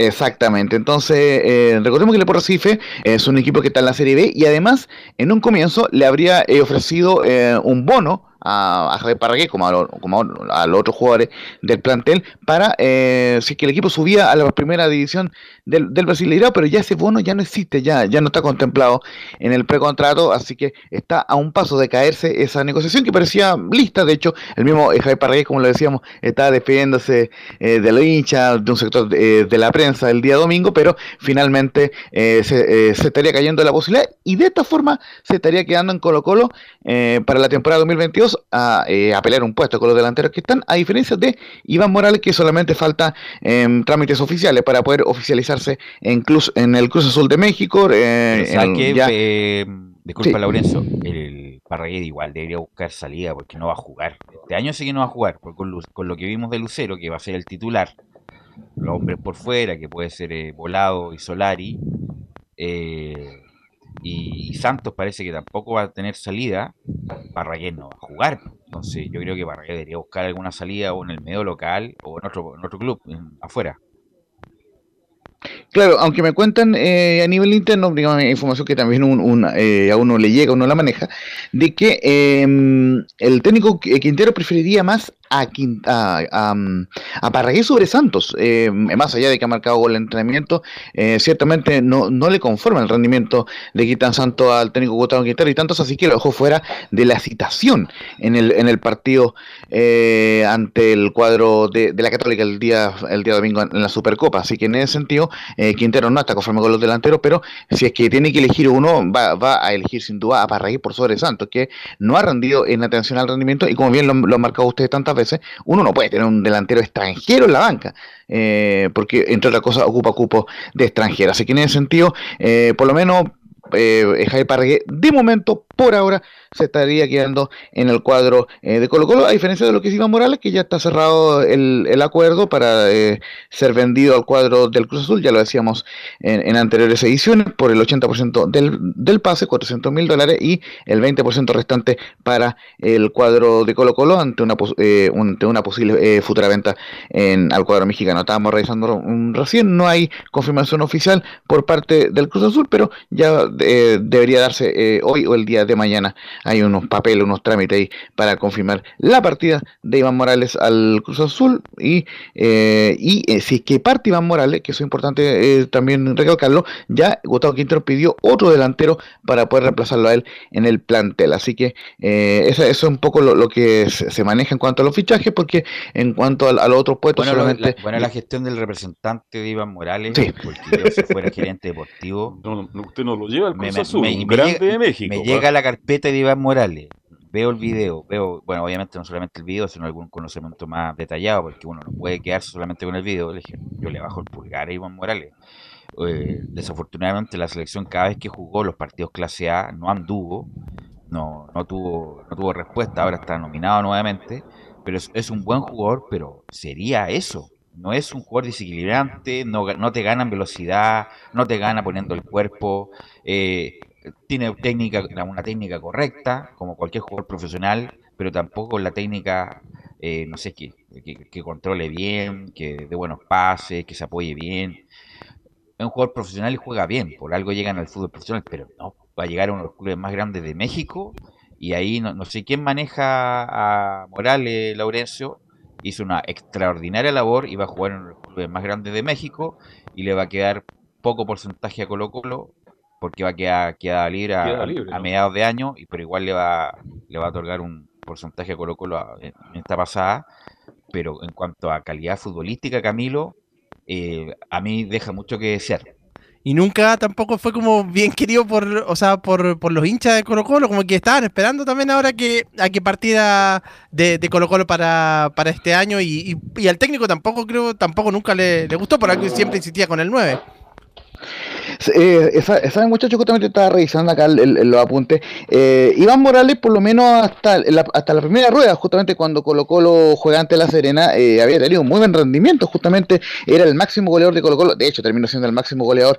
Exactamente, entonces eh, recordemos que el Sport Recife es un equipo que está en la Serie B y además en un comienzo le habría eh, ofrecido eh, un bono a, a Javier Parragué como a, como a los otros jugadores del plantel para eh, si que el equipo subía a la primera división del, del Brasileirao, pero ya ese bono ya no existe, ya, ya no está contemplado en el precontrato, así que está a un paso de caerse esa negociación que parecía lista, de hecho el mismo eh, Javier Parragué, como lo decíamos, estaba despidiéndose eh, de los hinchas, de un sector eh, de la prensa el día domingo, pero finalmente eh, se, eh, se estaría cayendo la posibilidad y de esta forma se estaría quedando en Colo Colo para la temporada 2022 a, eh, a pelear un puesto con los delanteros que están, a diferencia de Iván Morales que solamente falta em, trámites oficiales para poder oficializarse en, Cruz- en el Cruz Azul de México. eh, Pero ¿sabes en- qué? ya- Eh, disculpa, Sí. Laurencio. El Parragués igual debería buscar salida porque no va a jugar. Este año sí que no va a jugar. Porque con, con lo que vimos de Lucero, que va a ser el titular, los hombres por fuera, que puede ser eh, Volado y Solari, eh, y, Santos parece que tampoco va a tener salida. Parragués no va a jugar. Entonces yo creo que Parragués debería buscar alguna salida o en el medio local o en otro, otro club, afuera. Claro, aunque me cuentan eh, a nivel interno, digamos, información que también un- un, eh, a uno le llega, uno la maneja, de que eh, el técnico Qu- Quintero preferiría más a, Quin- a, a, Parragués sobre Santos, eh, más allá de que ha marcado gol en entrenamiento, eh, ciertamente no, no le conforma el rendimiento de Quitan Santos al técnico Gustavo Quintero y tantos así que lo dejó fuera de la citación en el, en el partido eh, ante el cuadro de, de la Católica el día, el día domingo en la Supercopa, así que en ese sentido Quintero no está conforme con los delanteros, pero si es que tiene que elegir uno, va, va a elegir sin duda a Parragués por sobre Santos, que no ha rendido en atención al rendimiento y como bien lo, lo han marcado ustedes tantas veces, uno no puede tener un delantero extranjero en la banca, eh, porque entre otras cosas ocupa cupo de extranjero. Así que en ese sentido, eh, por lo menos eh, Javier Parragués, de momento, por ahora, se estaría quedando en el cuadro eh, de Colo Colo, a diferencia de lo que es Iván Morales, que ya está cerrado el, el acuerdo para eh, ser vendido al cuadro del Cruz Azul, ya lo decíamos en, en anteriores ediciones, por el 80% del, del pase, 400 mil dólares, y el 20% restante para el cuadro de Colo Colo ante una, eh, ante una posible eh, futura venta en, al cuadro mexicano. Estábamos revisando un- recién, no hay confirmación oficial por parte del Cruz Azul, pero ya eh, debería darse hoy o el día de mañana. Hay unos papeles, unos trámites ahí para confirmar la partida de Iván Morales al Cruz Azul y, y si es que parte Iván Morales, que eso es importante también recalcarlo, ya Gustavo Quintero pidió otro delantero para poder reemplazarlo a él en el plantel. Así que eso, es un poco lo, que se, maneja en cuanto a los fichajes, porque en cuanto a, los otros puestos bueno, solamente... La, bueno, la gestión del representante de Iván Morales, porque si fuera gerente deportivo... No, usted no lo lleva al Cruz me, Azul, me, grande de México. Me llega la carpeta de Iván Morales, veo el video, veo, bueno, obviamente no solamente el video, sino algún conocimiento más detallado, porque uno no puede quedarse solamente con el video. Le dije, yo le bajo el pulgar a Iván Morales. Eh, desafortunadamente la selección cada vez que jugó los partidos clase A no anduvo, no, no, tuvo, no tuvo respuesta, ahora está nominado nuevamente, pero es, es un buen jugador, pero sería eso, no es un jugador desequilibrante, no, no te gana en velocidad, no te gana poniendo el cuerpo, eh, tiene técnica, una técnica correcta, como cualquier jugador profesional, pero tampoco la técnica, eh, no sé, que, que, controle bien, que dé buenos pases, que se apoye bien. Es un jugador profesional y juega bien, por algo llegan al fútbol profesional, pero no, va a llegar a uno de los clubes más grandes de México y ahí no, no sé quién maneja a Morales, Laurencio, hizo una extraordinaria labor y va a jugar en los clubes más grandes de México y le va a quedar poco porcentaje a Colo Colo porque va a quedar, queda libre a, mediados de año, y pero igual le va, le va a otorgar un porcentaje a Colo Colo en esta pasada, pero en cuanto a calidad futbolística, Camilo, eh, a mí deja mucho que desear. Y nunca tampoco fue como bien querido por, o sea, por, por los hinchas de Colo Colo, como que estaban esperando también ahora que a que partiera de, de Colo Colo para, para este año y, y, al técnico tampoco creo, tampoco nunca le, le gustó, por algo siempre insistía con el 9. Eh, esa, esa muchacho justamente estaba revisando acá los apuntes. Eh, Iván Morales, por lo menos hasta la, hasta la primera rueda, justamente cuando Colo Colo juega ante la Serena, eh, había tenido un muy buen rendimiento. Justamente era el máximo goleador de Colo Colo. De hecho, terminó siendo el máximo goleador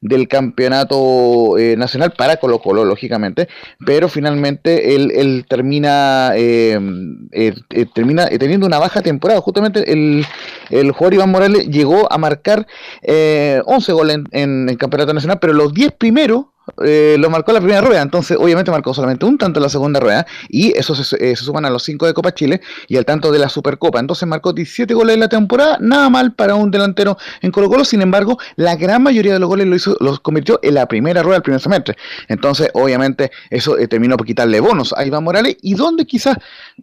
del campeonato eh, nacional para Colo Colo, lógicamente, pero finalmente él, termina, eh, eh, termina teniendo una baja temporada. Justamente el, el jugador Iván Morales llegó a marcar 11 goles en, el campeonato nacional, pero los 10 primeros eh, lo marcó la primera rueda, entonces obviamente marcó solamente un tanto en la segunda rueda y eso se, eh, suman a los 5 de Copa Chile y al tanto de la Supercopa, entonces marcó 17 goles en la temporada, nada mal para un delantero en Colo Colo, sin embargo la gran mayoría de los goles lo hizo, los convirtió en la primera rueda del primer semestre, entonces obviamente eso eh, terminó por quitarle bonos a Iván Morales y donde quizás,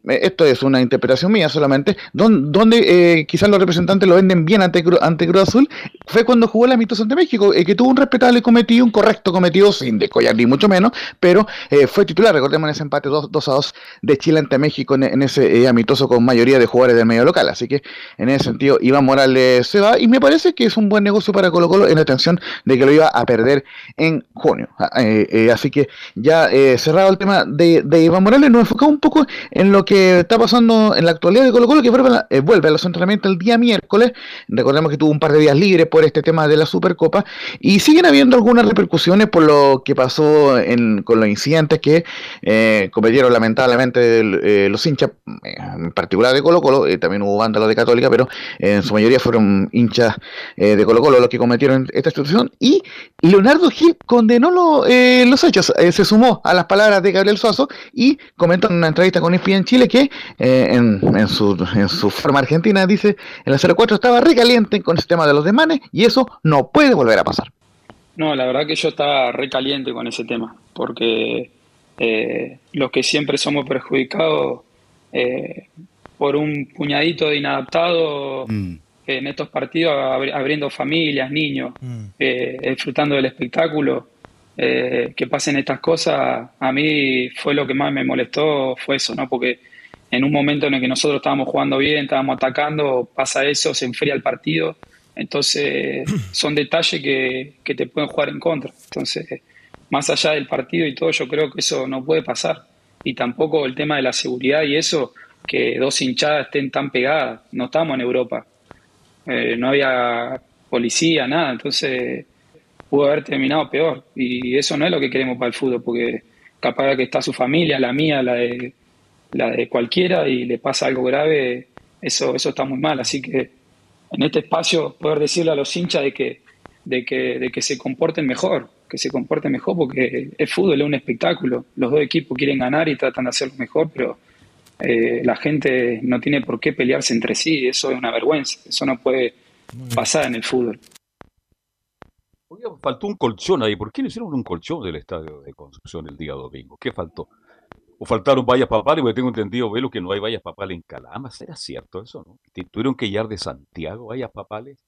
esto es una interpretación mía solamente, donde, quizás los representantes lo venden bien ante, ante Cruz Azul, fue cuando jugó el Amistoso ante México, que tuvo un respetable cometido, un correcto cometido sin descollar ni mucho menos, pero eh, fue titular, recordemos en ese empate 2, a 2 de Chile ante México en, ese eh, amitoso con mayoría de jugadores del medio local, así que en ese sentido Iván Morales se va y me parece que es un buen negocio para Colo Colo en la atención de que lo iba a perder en junio, ah, eh, así que ya cerrado el tema de, Iván Morales, nos enfocamos un poco en lo que está pasando en la actualidad de Colo Colo, que vuelve a, vuelve a los entrenamientos el día miércoles, recordemos que tuvo un par de días libres por este tema de la Supercopa, y siguen habiendo algunas repercusiones por lo que pasó con los incidentes que eh, cometieron lamentablemente eh, los hinchas, eh, en particular de Colo Colo, también hubo vándalos de Católica, pero en su mayoría fueron hinchas de Colo Colo los que cometieron esta situación. Y Leonardo Gil condenó los hechos, se sumó a las palabras de Gabriel Suazo y comentó en una entrevista con ESPN en Chile que en, en, su, en su forma argentina dice, en la 04 estaba recaliente con el tema de los demanes y eso no puede volver a pasar. No, la verdad que yo estaba recaliente con ese tema, porque eh, los que siempre somos perjudicados eh, por un puñadito de inadaptados mm. en estos partidos, abriendo familias, niños, mm. eh, disfrutando del espectáculo, que pasen estas cosas, a mí fue lo que más me molestó, fue eso, ¿no? Porque en un momento en el que nosotros estábamos jugando bien, estábamos atacando, pasa eso, se enfría el partido entonces, son detalles que, que, te pueden jugar en contra. Entonces, más allá del partido y todo, yo creo que eso no puede pasar. Y tampoco el tema de la seguridad y eso, que dos hinchadas estén tan pegadas. No estamos en Europa. Eh, no había policía, nada. Entonces, pudo haber terminado peor. Y eso no es lo que queremos para el fútbol, porque capaz que está su familia, la mía, la de, la de cualquiera, y le pasa algo grave, eso, eso está muy mal. Así que en este espacio poder decirle a los hinchas de que, de que, de que se comporten mejor, que se comporte mejor, porque el fútbol es un espectáculo. Los dos equipos quieren ganar y tratan de hacerlo mejor, pero eh, la gente no tiene por qué pelearse entre sí. Eso es una vergüenza. Eso no puede pasar en el fútbol. Oiga, faltó un colchón ahí. ¿Por qué no hicieron un colchón del estadio de Concepción el día domingo? ¿Qué faltó? ¿O faltaron vallas papales? Porque tengo entendido, Velo, que no hay vallas papales en Calama. ¿Será cierto eso, no? ¿Tuvieron que llevar de Santiago vallas papales?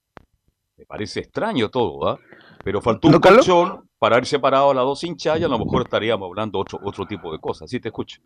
Me parece extraño todo, ¿ah? Pero faltó un colchón para haber separado las dos hinchas y a lo mejor estaríamos hablando otro, otro tipo de cosas. Sí, te escucho.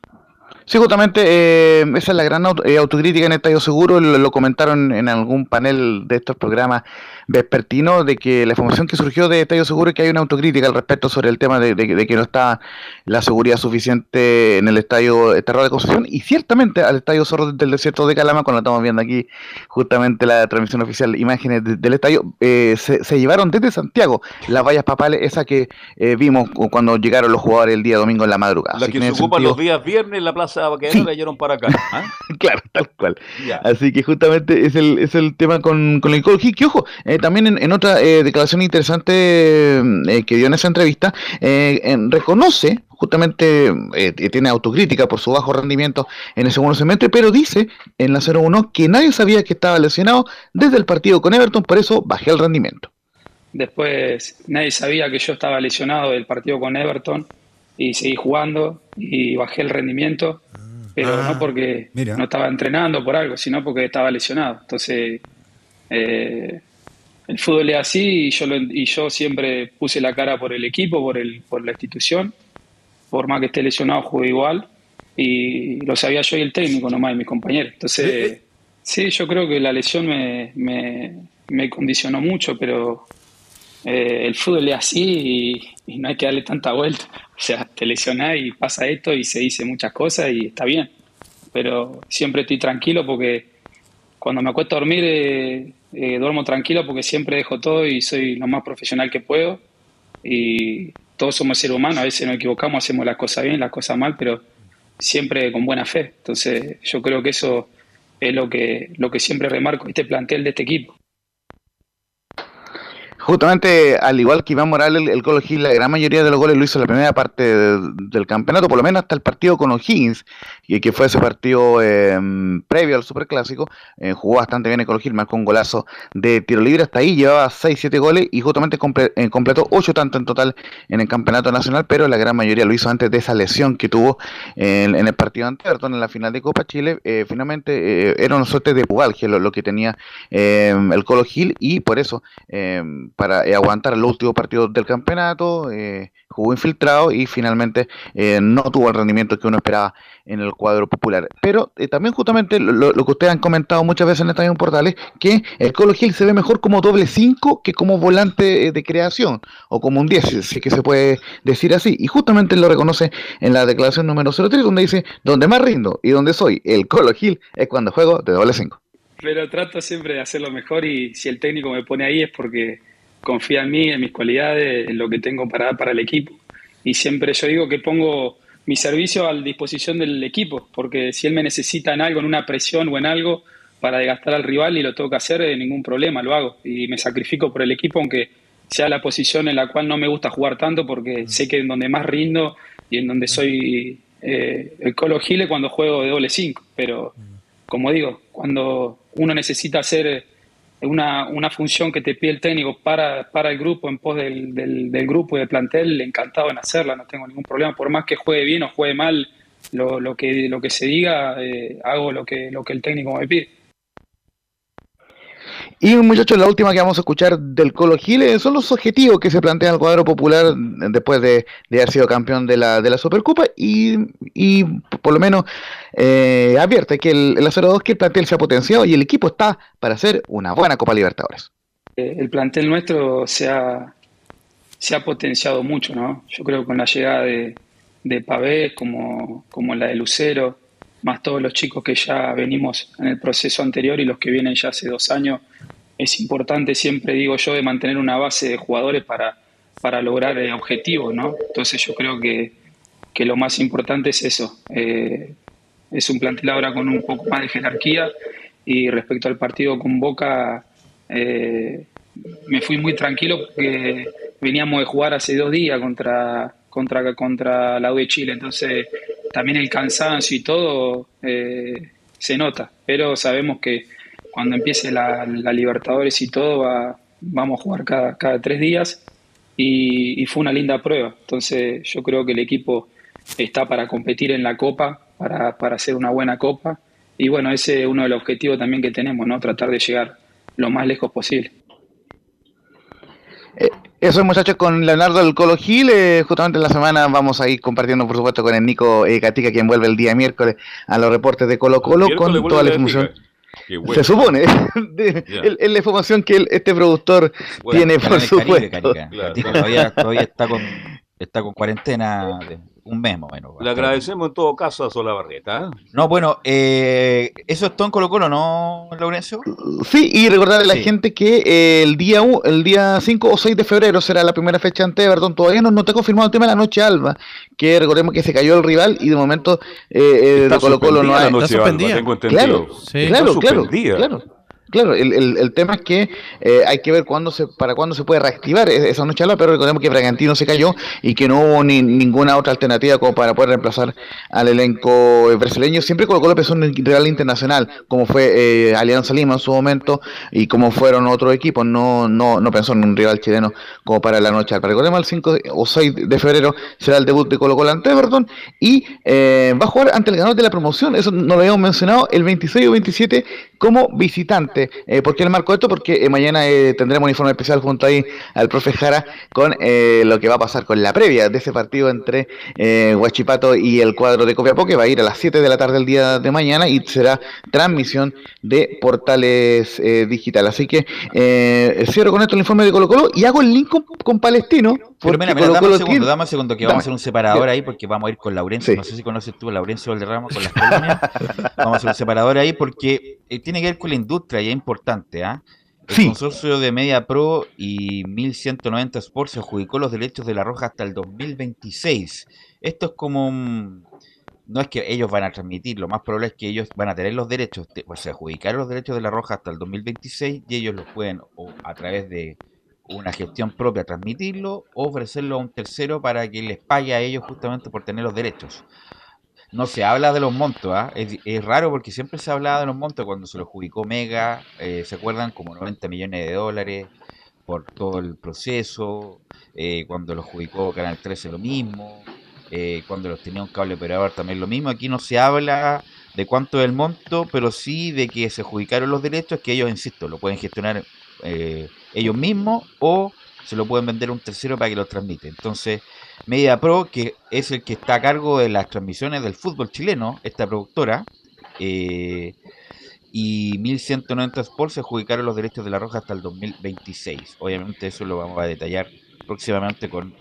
Sí, justamente eh, esa es la gran auto- eh, autocrítica en Estadio Seguro, lo, comentaron en algún panel de estos programas vespertinos, de que la información que surgió de Estadio Seguro es que hay una autocrítica al respecto sobre el tema de, que no está la seguridad suficiente en el Estadio Terror de Concepción y ciertamente al Estadio Zorro del Desierto de Calama, cuando estamos viendo aquí justamente la transmisión oficial, imágenes de- del estadio, eh, se, se llevaron desde Santiago las vallas papales, esas que eh, vimos cu- cuando llegaron los jugadores el día domingo en la madrugada. La que se ocupan sentido- los días viernes en la Plaza Baquedano la llevaron para acá. ¿ah? claro, tal cual. Así que justamente es el, es el tema con, con el Colo que ojo, eh, también en, en otra eh, declaración interesante que dio en esa entrevista, en- reconoce justamente, eh, tiene autocrítica por su bajo rendimiento en el segundo semestre, pero dice en la 0-1 que nadie sabía que estaba lesionado desde el partido con Everton, por eso bajé el rendimiento. Después nadie sabía que yo estaba lesionado del partido con Everton y seguí jugando y bajé el rendimiento, pero Ah, no porque mira. no estaba entrenando por algo, sino porque estaba lesionado. Entonces, eh, el fútbol es así y yo, lo- y yo siempre puse la cara por el equipo, por, el, por la institución. Por más que esté lesionado, jugué igual. Y lo sabía yo y el técnico nomás y mis compañeros. Entonces, sí, yo creo que la lesión me, me, me condicionó mucho, pero eh, el fútbol es así y, no hay que darle tanta vuelta. O sea, te lesionás y pasa esto y se dice muchas cosas y está bien. Pero siempre estoy tranquilo porque cuando me acuesto a dormir eh, eh, duermo tranquilo porque siempre dejo todo y soy lo más profesional que puedo. Y todos somos seres humanos, a veces nos equivocamos, hacemos las cosas bien, las cosas mal, pero siempre con buena fe. Entonces yo creo que eso es lo que, lo que siempre remarco, este plantel de este equipo. Justamente, al igual que Iván Morales, el, Colo Gil, la gran mayoría de los goles lo hizo en la primera parte de- del campeonato, por lo menos hasta el partido con O'Higgins, y que fue ese partido eh, previo al Superclásico. eh, jugó bastante bien el Colo Gil, marcó un golazo de tiro libre, hasta ahí llevaba 6-7 goles y justamente comple- eh, completó 8 tantos en total en el campeonato nacional, pero la gran mayoría lo hizo antes de esa lesión que tuvo en, el partido ante Everton en la final de Copa Chile. Eh, finalmente eh, era una suerte de pubalgia lo, lo que tenía eh, el Colo Gil y por eso eh, para eh, aguantar los últimos partidos del campeonato, eh, jugó infiltrado y finalmente eh, no tuvo el rendimiento que uno esperaba en el cuadro popular. Pero también justamente lo, lo- que ustedes han comentado muchas veces en Estadio Portales, que el Colo Gil se ve mejor como doble 5 que como volante de creación, o como un 10, si- es que se puede decir así. Y justamente lo reconoce en la declaración número 03, donde dice, donde más rindo y donde soy el Colo Gil es cuando juego de doble 5. Pero trato siempre de hacerlo mejor y si el técnico me pone ahí es porque confía en mí, en mis cualidades, en lo que tengo para dar para el equipo. Y siempre yo digo que pongo mi servicio a la disposición del equipo, porque si él me necesita en algo, en una presión o en algo, para desgastar al rival y lo tengo que hacer, eh, ningún problema, lo hago. Y me sacrifico por el equipo, aunque sea la posición en la cual no me gusta jugar tanto, porque sé que en donde más rindo y en donde soy eh, el Colo Gile cuando juego de doble 5. Pero, como digo, cuando uno necesita hacer una, una función que te pide el técnico para, para el grupo, en pos del, del, del grupo y del plantel, encantado en hacerla, no tengo ningún problema. Por más que juegue bien o juegue mal, lo, lo, que, lo que se diga, eh, hago lo que, lo que el técnico me pide. Y muchachos, la última que vamos a escuchar del Colo Gil son los objetivos que se plantea el cuadro popular después de, de haber sido campeón de la, de la Supercopa y, y por lo menos eh, advierte que el, el 0-2 que el plantel se ha potenciado y el equipo está para hacer una buena Copa Libertadores. Eh, el plantel nuestro se ha, se ha potenciado mucho, ¿no? Yo creo que con la llegada de, de Pavés, como, como la de Lucero, más todos los chicos que ya venimos en el proceso anterior y los que vienen ya hace dos años, es importante, siempre digo yo, de mantener una base de jugadores para, para lograr objetivos, ¿no? Entonces yo creo que, que lo más importante es eso. Eh, es un plantel ahora con un poco más de jerarquía y respecto al partido con Boca, eh, me fui muy tranquilo porque veníamos de jugar hace dos días contra, contra, contra la U de Chile, entonces también el cansancio y todo eh, se nota, pero sabemos que cuando empiece la, la Libertadores y todo va, vamos a jugar cada, cada tres días y, y fue una linda prueba, entonces yo creo que el equipo está para competir en la Copa, para, para hacer una buena Copa y bueno, ese es uno de los objetivos también que tenemos, ¿no? Tratar de llegar lo más lejos posible. Eso es muchachos con Leonardo del Colo Gil. eh, justamente en la semana vamos a ir compartiendo, por supuesto, con el Nico eh, Gatica, quien vuelve el día miércoles a los reportes de Colo Colo con toda la Gatica. información. Qué bueno. Se supone, de- Ya. el- el- la información que el- este productor Bueno, tiene, por Caribe, supuesto. Carica. Gatica todavía, todavía está con está con cuarentena de un mes más o menos. Le agradecemos en todo caso a Solabarrieta. ¿eh? No, bueno, eh, eso es todo en Colo Colo, ¿no, Laurencio? Sí, y recordarle a la Sí. gente que eh, el día u- el día 5 o 6 de febrero será la primera fecha ante Everton. Todavía no, no está confirmado el tema de la noche alba, que recordemos que se cayó el rival y de momento eh, eh, Está de Colo Colo no suspendida hay. la noche alba, tengo entendido. Claro, Sí. claro, Está suspendida. claro. Claro, el, el- tema es que eh, hay que ver cuándo se, para cuándo se puede reactivar e- esa noche alba, pero recordemos que Bragantino se cayó y que no hubo ni, ninguna otra alternativa como para poder reemplazar al elenco eh, brasileño. Siempre Colo Colo pensó en rival internacional, como fue eh, Alianza Lima en su momento y como fueron otros equipos, no, pensó en un rival chileno como para la noche alba. Recordemos el 5 o 6 de febrero será el debut de Colo Colo ante Everton y eh, va a jugar ante el ganador de la promoción, eso no lo habíamos mencionado, el 26 o 27 como visitante. Eh, ¿Por qué le marco esto? Porque eh, mañana eh, tendremos un informe especial junto ahí al profe Jara con eh, lo que va a pasar con la previa de ese partido entre eh, Huachipato y el cuadro de Copiapó, que va a ir a las 7 de la tarde el día de mañana y será transmisión de portales digital. Así que cierro con esto el informe de Colo Colo y hago el link con, con Palestino. Pero mira, mira, Colo dame un segundo, tiene- dame un segundo, que Dame. vamos a hacer un separador ahí porque vamos a ir con Laurencio. Sí. No sé si conoces tú a Laurencio Valderrama con las colonias. vamos a hacer un separador ahí porque tiene que ver con la industria y importante, ¿ah? El Sí. consorcio de Media Pro y 1190 Sports se adjudicó los derechos de la Roja hasta el 2026. Esto es como un- no es que ellos van a transmitir, lo más probable es que ellos van a tener los derechos, de- pues se adjudicaron los derechos de la Roja hasta el 2026 y ellos los pueden o a través de una gestión propia transmitirlo o ofrecerlo a un tercero para que les pague a ellos justamente por tener los derechos. No se habla de los montos, es, es raro porque siempre se hablaba de los montos cuando se lo adjudicó Mega, eh, ¿se acuerdan? Como 90 millones de dólares por todo el proceso, eh, cuando lo adjudicó Canal 13 lo mismo, eh, cuando los tenía un cable operador también lo mismo. Aquí no se habla de cuánto es el monto, pero sí de que se adjudicaron los derechos, que ellos, insisto, lo pueden gestionar eh, ellos mismos o se lo pueden vender a un tercero para que lo transmite. Entonces, Media Pro, que es el que está a cargo de las transmisiones del fútbol chileno, esta productora, eh, y 1190 Sports se adjudicaron los derechos de la Roja hasta el 2026. Obviamente eso lo vamos a detallar próximamente con,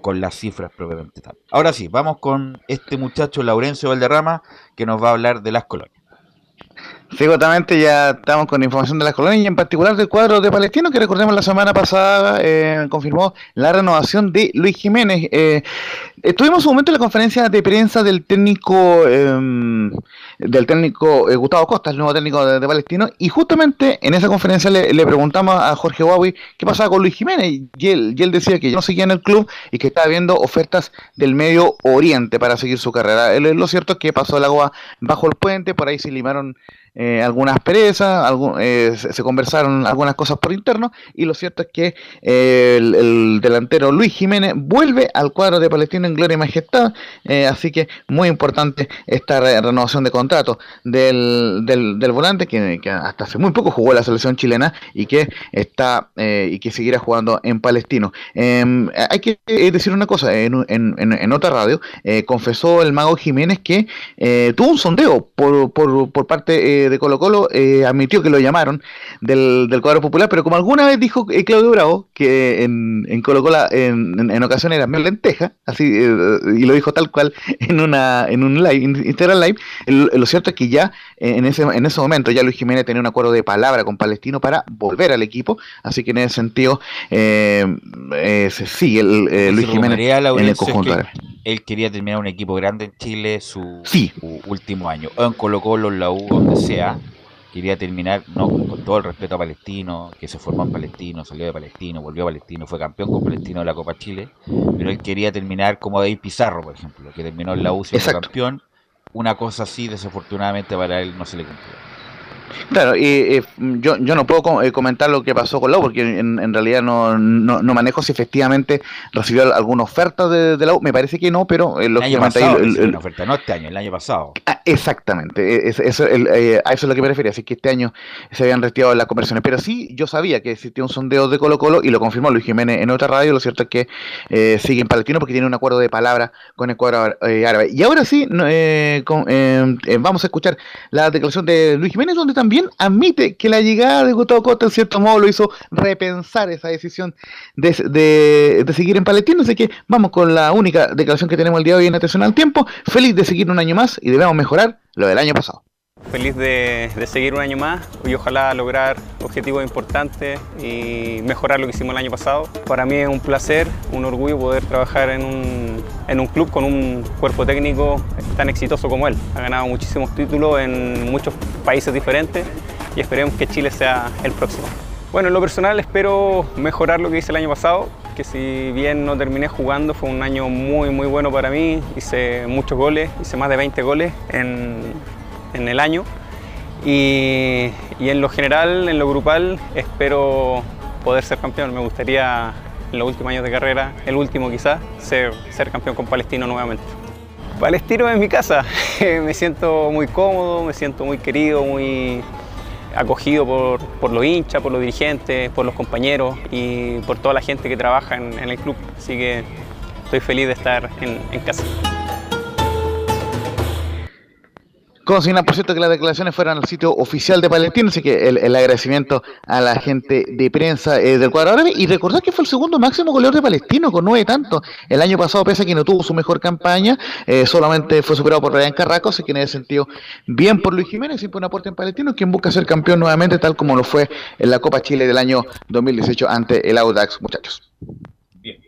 con las cifras propiamente tal. Ahora sí, vamos con este muchacho Laurencio Valderrama que nos va a hablar de las colonias. Sí, justamente ya estamos con información de las colonias y en particular del cuadro de Palestino, que recordemos la semana pasada eh, confirmó la renovación de Luis Jiménez. Eh, estuvimos un momento en la conferencia de prensa del técnico eh, del técnico eh, Gustavo Costa, el nuevo técnico de, Palestino, y justamente en esa conferencia le, le preguntamos a Jorge Huawei qué pasaba con Luis Jiménez, y él, y él decía que ya no seguía en el club y que estaba viendo ofertas del Medio Oriente para seguir su carrera. Él- lo cierto es que pasó el agua bajo el puente, por ahí se limaron eh, algunas perezas, algún- eh, se, conversaron algunas cosas por interno y lo cierto es que eh, el, el delantero Luis Jiménez vuelve al cuadro de Palestino en gloria y majestad, eh, así que muy importante esta re- renovación de contrato del, del, volante que, hasta hace muy poco jugó la selección chilena y que está eh, y que seguirá jugando en Palestino. Eh, hay que decir una cosa, en, en, en- otra radio confesó el mago Jiménez que tuvo un sondeo por, por, por parte de Colo Colo, eh, admitió que lo llamaron del, del cuadro popular, pero como alguna vez dijo eh, Claudio Bravo, que en, en Colo Colo en, en, en ocasiones era medio lenteja, así, eh, y lo dijo tal cual en una en un live, in- Instagram Live, lo cierto es que ya eh, en ese, en ese momento ya Luis Jiménez tenía un acuerdo de palabra con Palestino para volver al equipo, así que en ese sentido eh, se sigue el, Luis Jiménez en el es conjunto. que. Él quería terminar un equipo grande en Chile su, Sí. su último año, o en Colo Colo, en la U, donde sea. quería terminar, no con todo el respeto a Palestino, que se formó en Palestino, salió de Palestino, volvió a Palestino, fue campeón con Palestino de la Copa Chile, pero él quería terminar como David Pizarro, por ejemplo, que terminó en la UCI como campeón. Una cosa así, desafortunadamente para él no se le cumplió. Claro, y eh, yo, yo no puedo eh, comentar lo que pasó con la U, porque en, realidad no, no, no, manejo si efectivamente recibió alguna oferta de, la U. Me parece que no, pero eh, el año pasado, una oferta, no este año, el año pasado. Ah, exactamente, eso, a eso es lo que me refería, así que este año se habían retirado las conversaciones. Pero sí, yo sabía que existía un sondeo de Colo Colo y lo confirmó Luis Jiménez en otra radio. Lo cierto es que eh, sigue en Palestino porque tiene un acuerdo de palabra con el cuadro árabe. Y ahora sí, vamos a escuchar la declaración de Luis Jiménez, donde también admite que la llegada de Gustavo Costa en cierto modo lo hizo repensar esa decisión de, seguir en Palestino. Así que vamos con la única declaración que tenemos el día de hoy en Atención al Tiempo. Feliz de seguir un año más y debemos mejorar lo del año pasado. Feliz de, seguir un año más y ojalá lograr objetivos importantes y mejorar lo que hicimos el año pasado. Para mí es un placer, un orgullo poder trabajar en un, en un club con un cuerpo técnico tan exitoso como él. Ha ganado muchísimos títulos en muchos países diferentes y esperemos que Chile sea el próximo. Bueno, en lo personal espero mejorar lo que hice el año pasado, que si bien no terminé jugando, fue un año muy muy bueno para mí, hice muchos goles, hice más de 20 goles en, en el año. Y, en lo general, en lo grupal, espero poder ser campeón. Me gustaría en los últimos años de carrera, el último quizás, ser, ser campeón con Palestino nuevamente. Palestino es mi casa, me siento muy cómodo, me siento muy querido, muy acogido por, por los hinchas, por los dirigentes, por los compañeros y por toda la gente que trabaja en, el club. Así que estoy feliz de estar en casa. Consigna, por cierto, que las declaraciones fueran al sitio oficial de Palestino, así que el, agradecimiento a la gente de prensa eh, del cuadro árabe. Y recordar que fue el segundo máximo goleador de Palestino, con nueve tantos. El año pasado, pese a que no tuvo su mejor campaña, eh, solamente fue superado por Ryan Carraco, así que en ese sentido, bien por Luis Jiménez, siempre un aporte en Palestino, quien busca ser campeón nuevamente, tal como lo fue en la Copa Chile del año 2018 ante el Audax, muchachos.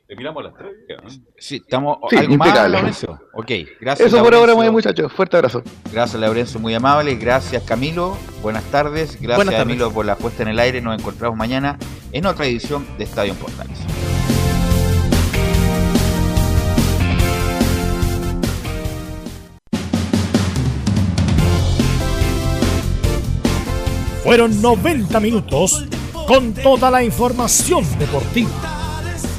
Terminamos las tres. Sí, estamos. ¿Algo más, Laurencio? Ok, gracias. Eso por ahora, muy muchachos. Fuerte abrazo. Gracias, Laurencio, muy amable. Gracias, Camilo. Buenas tardes. Gracias, Camilo, por la puesta en el aire. Nos encontramos mañana en otra edición de Estadio Portales. Fueron 90 minutos con toda la información deportiva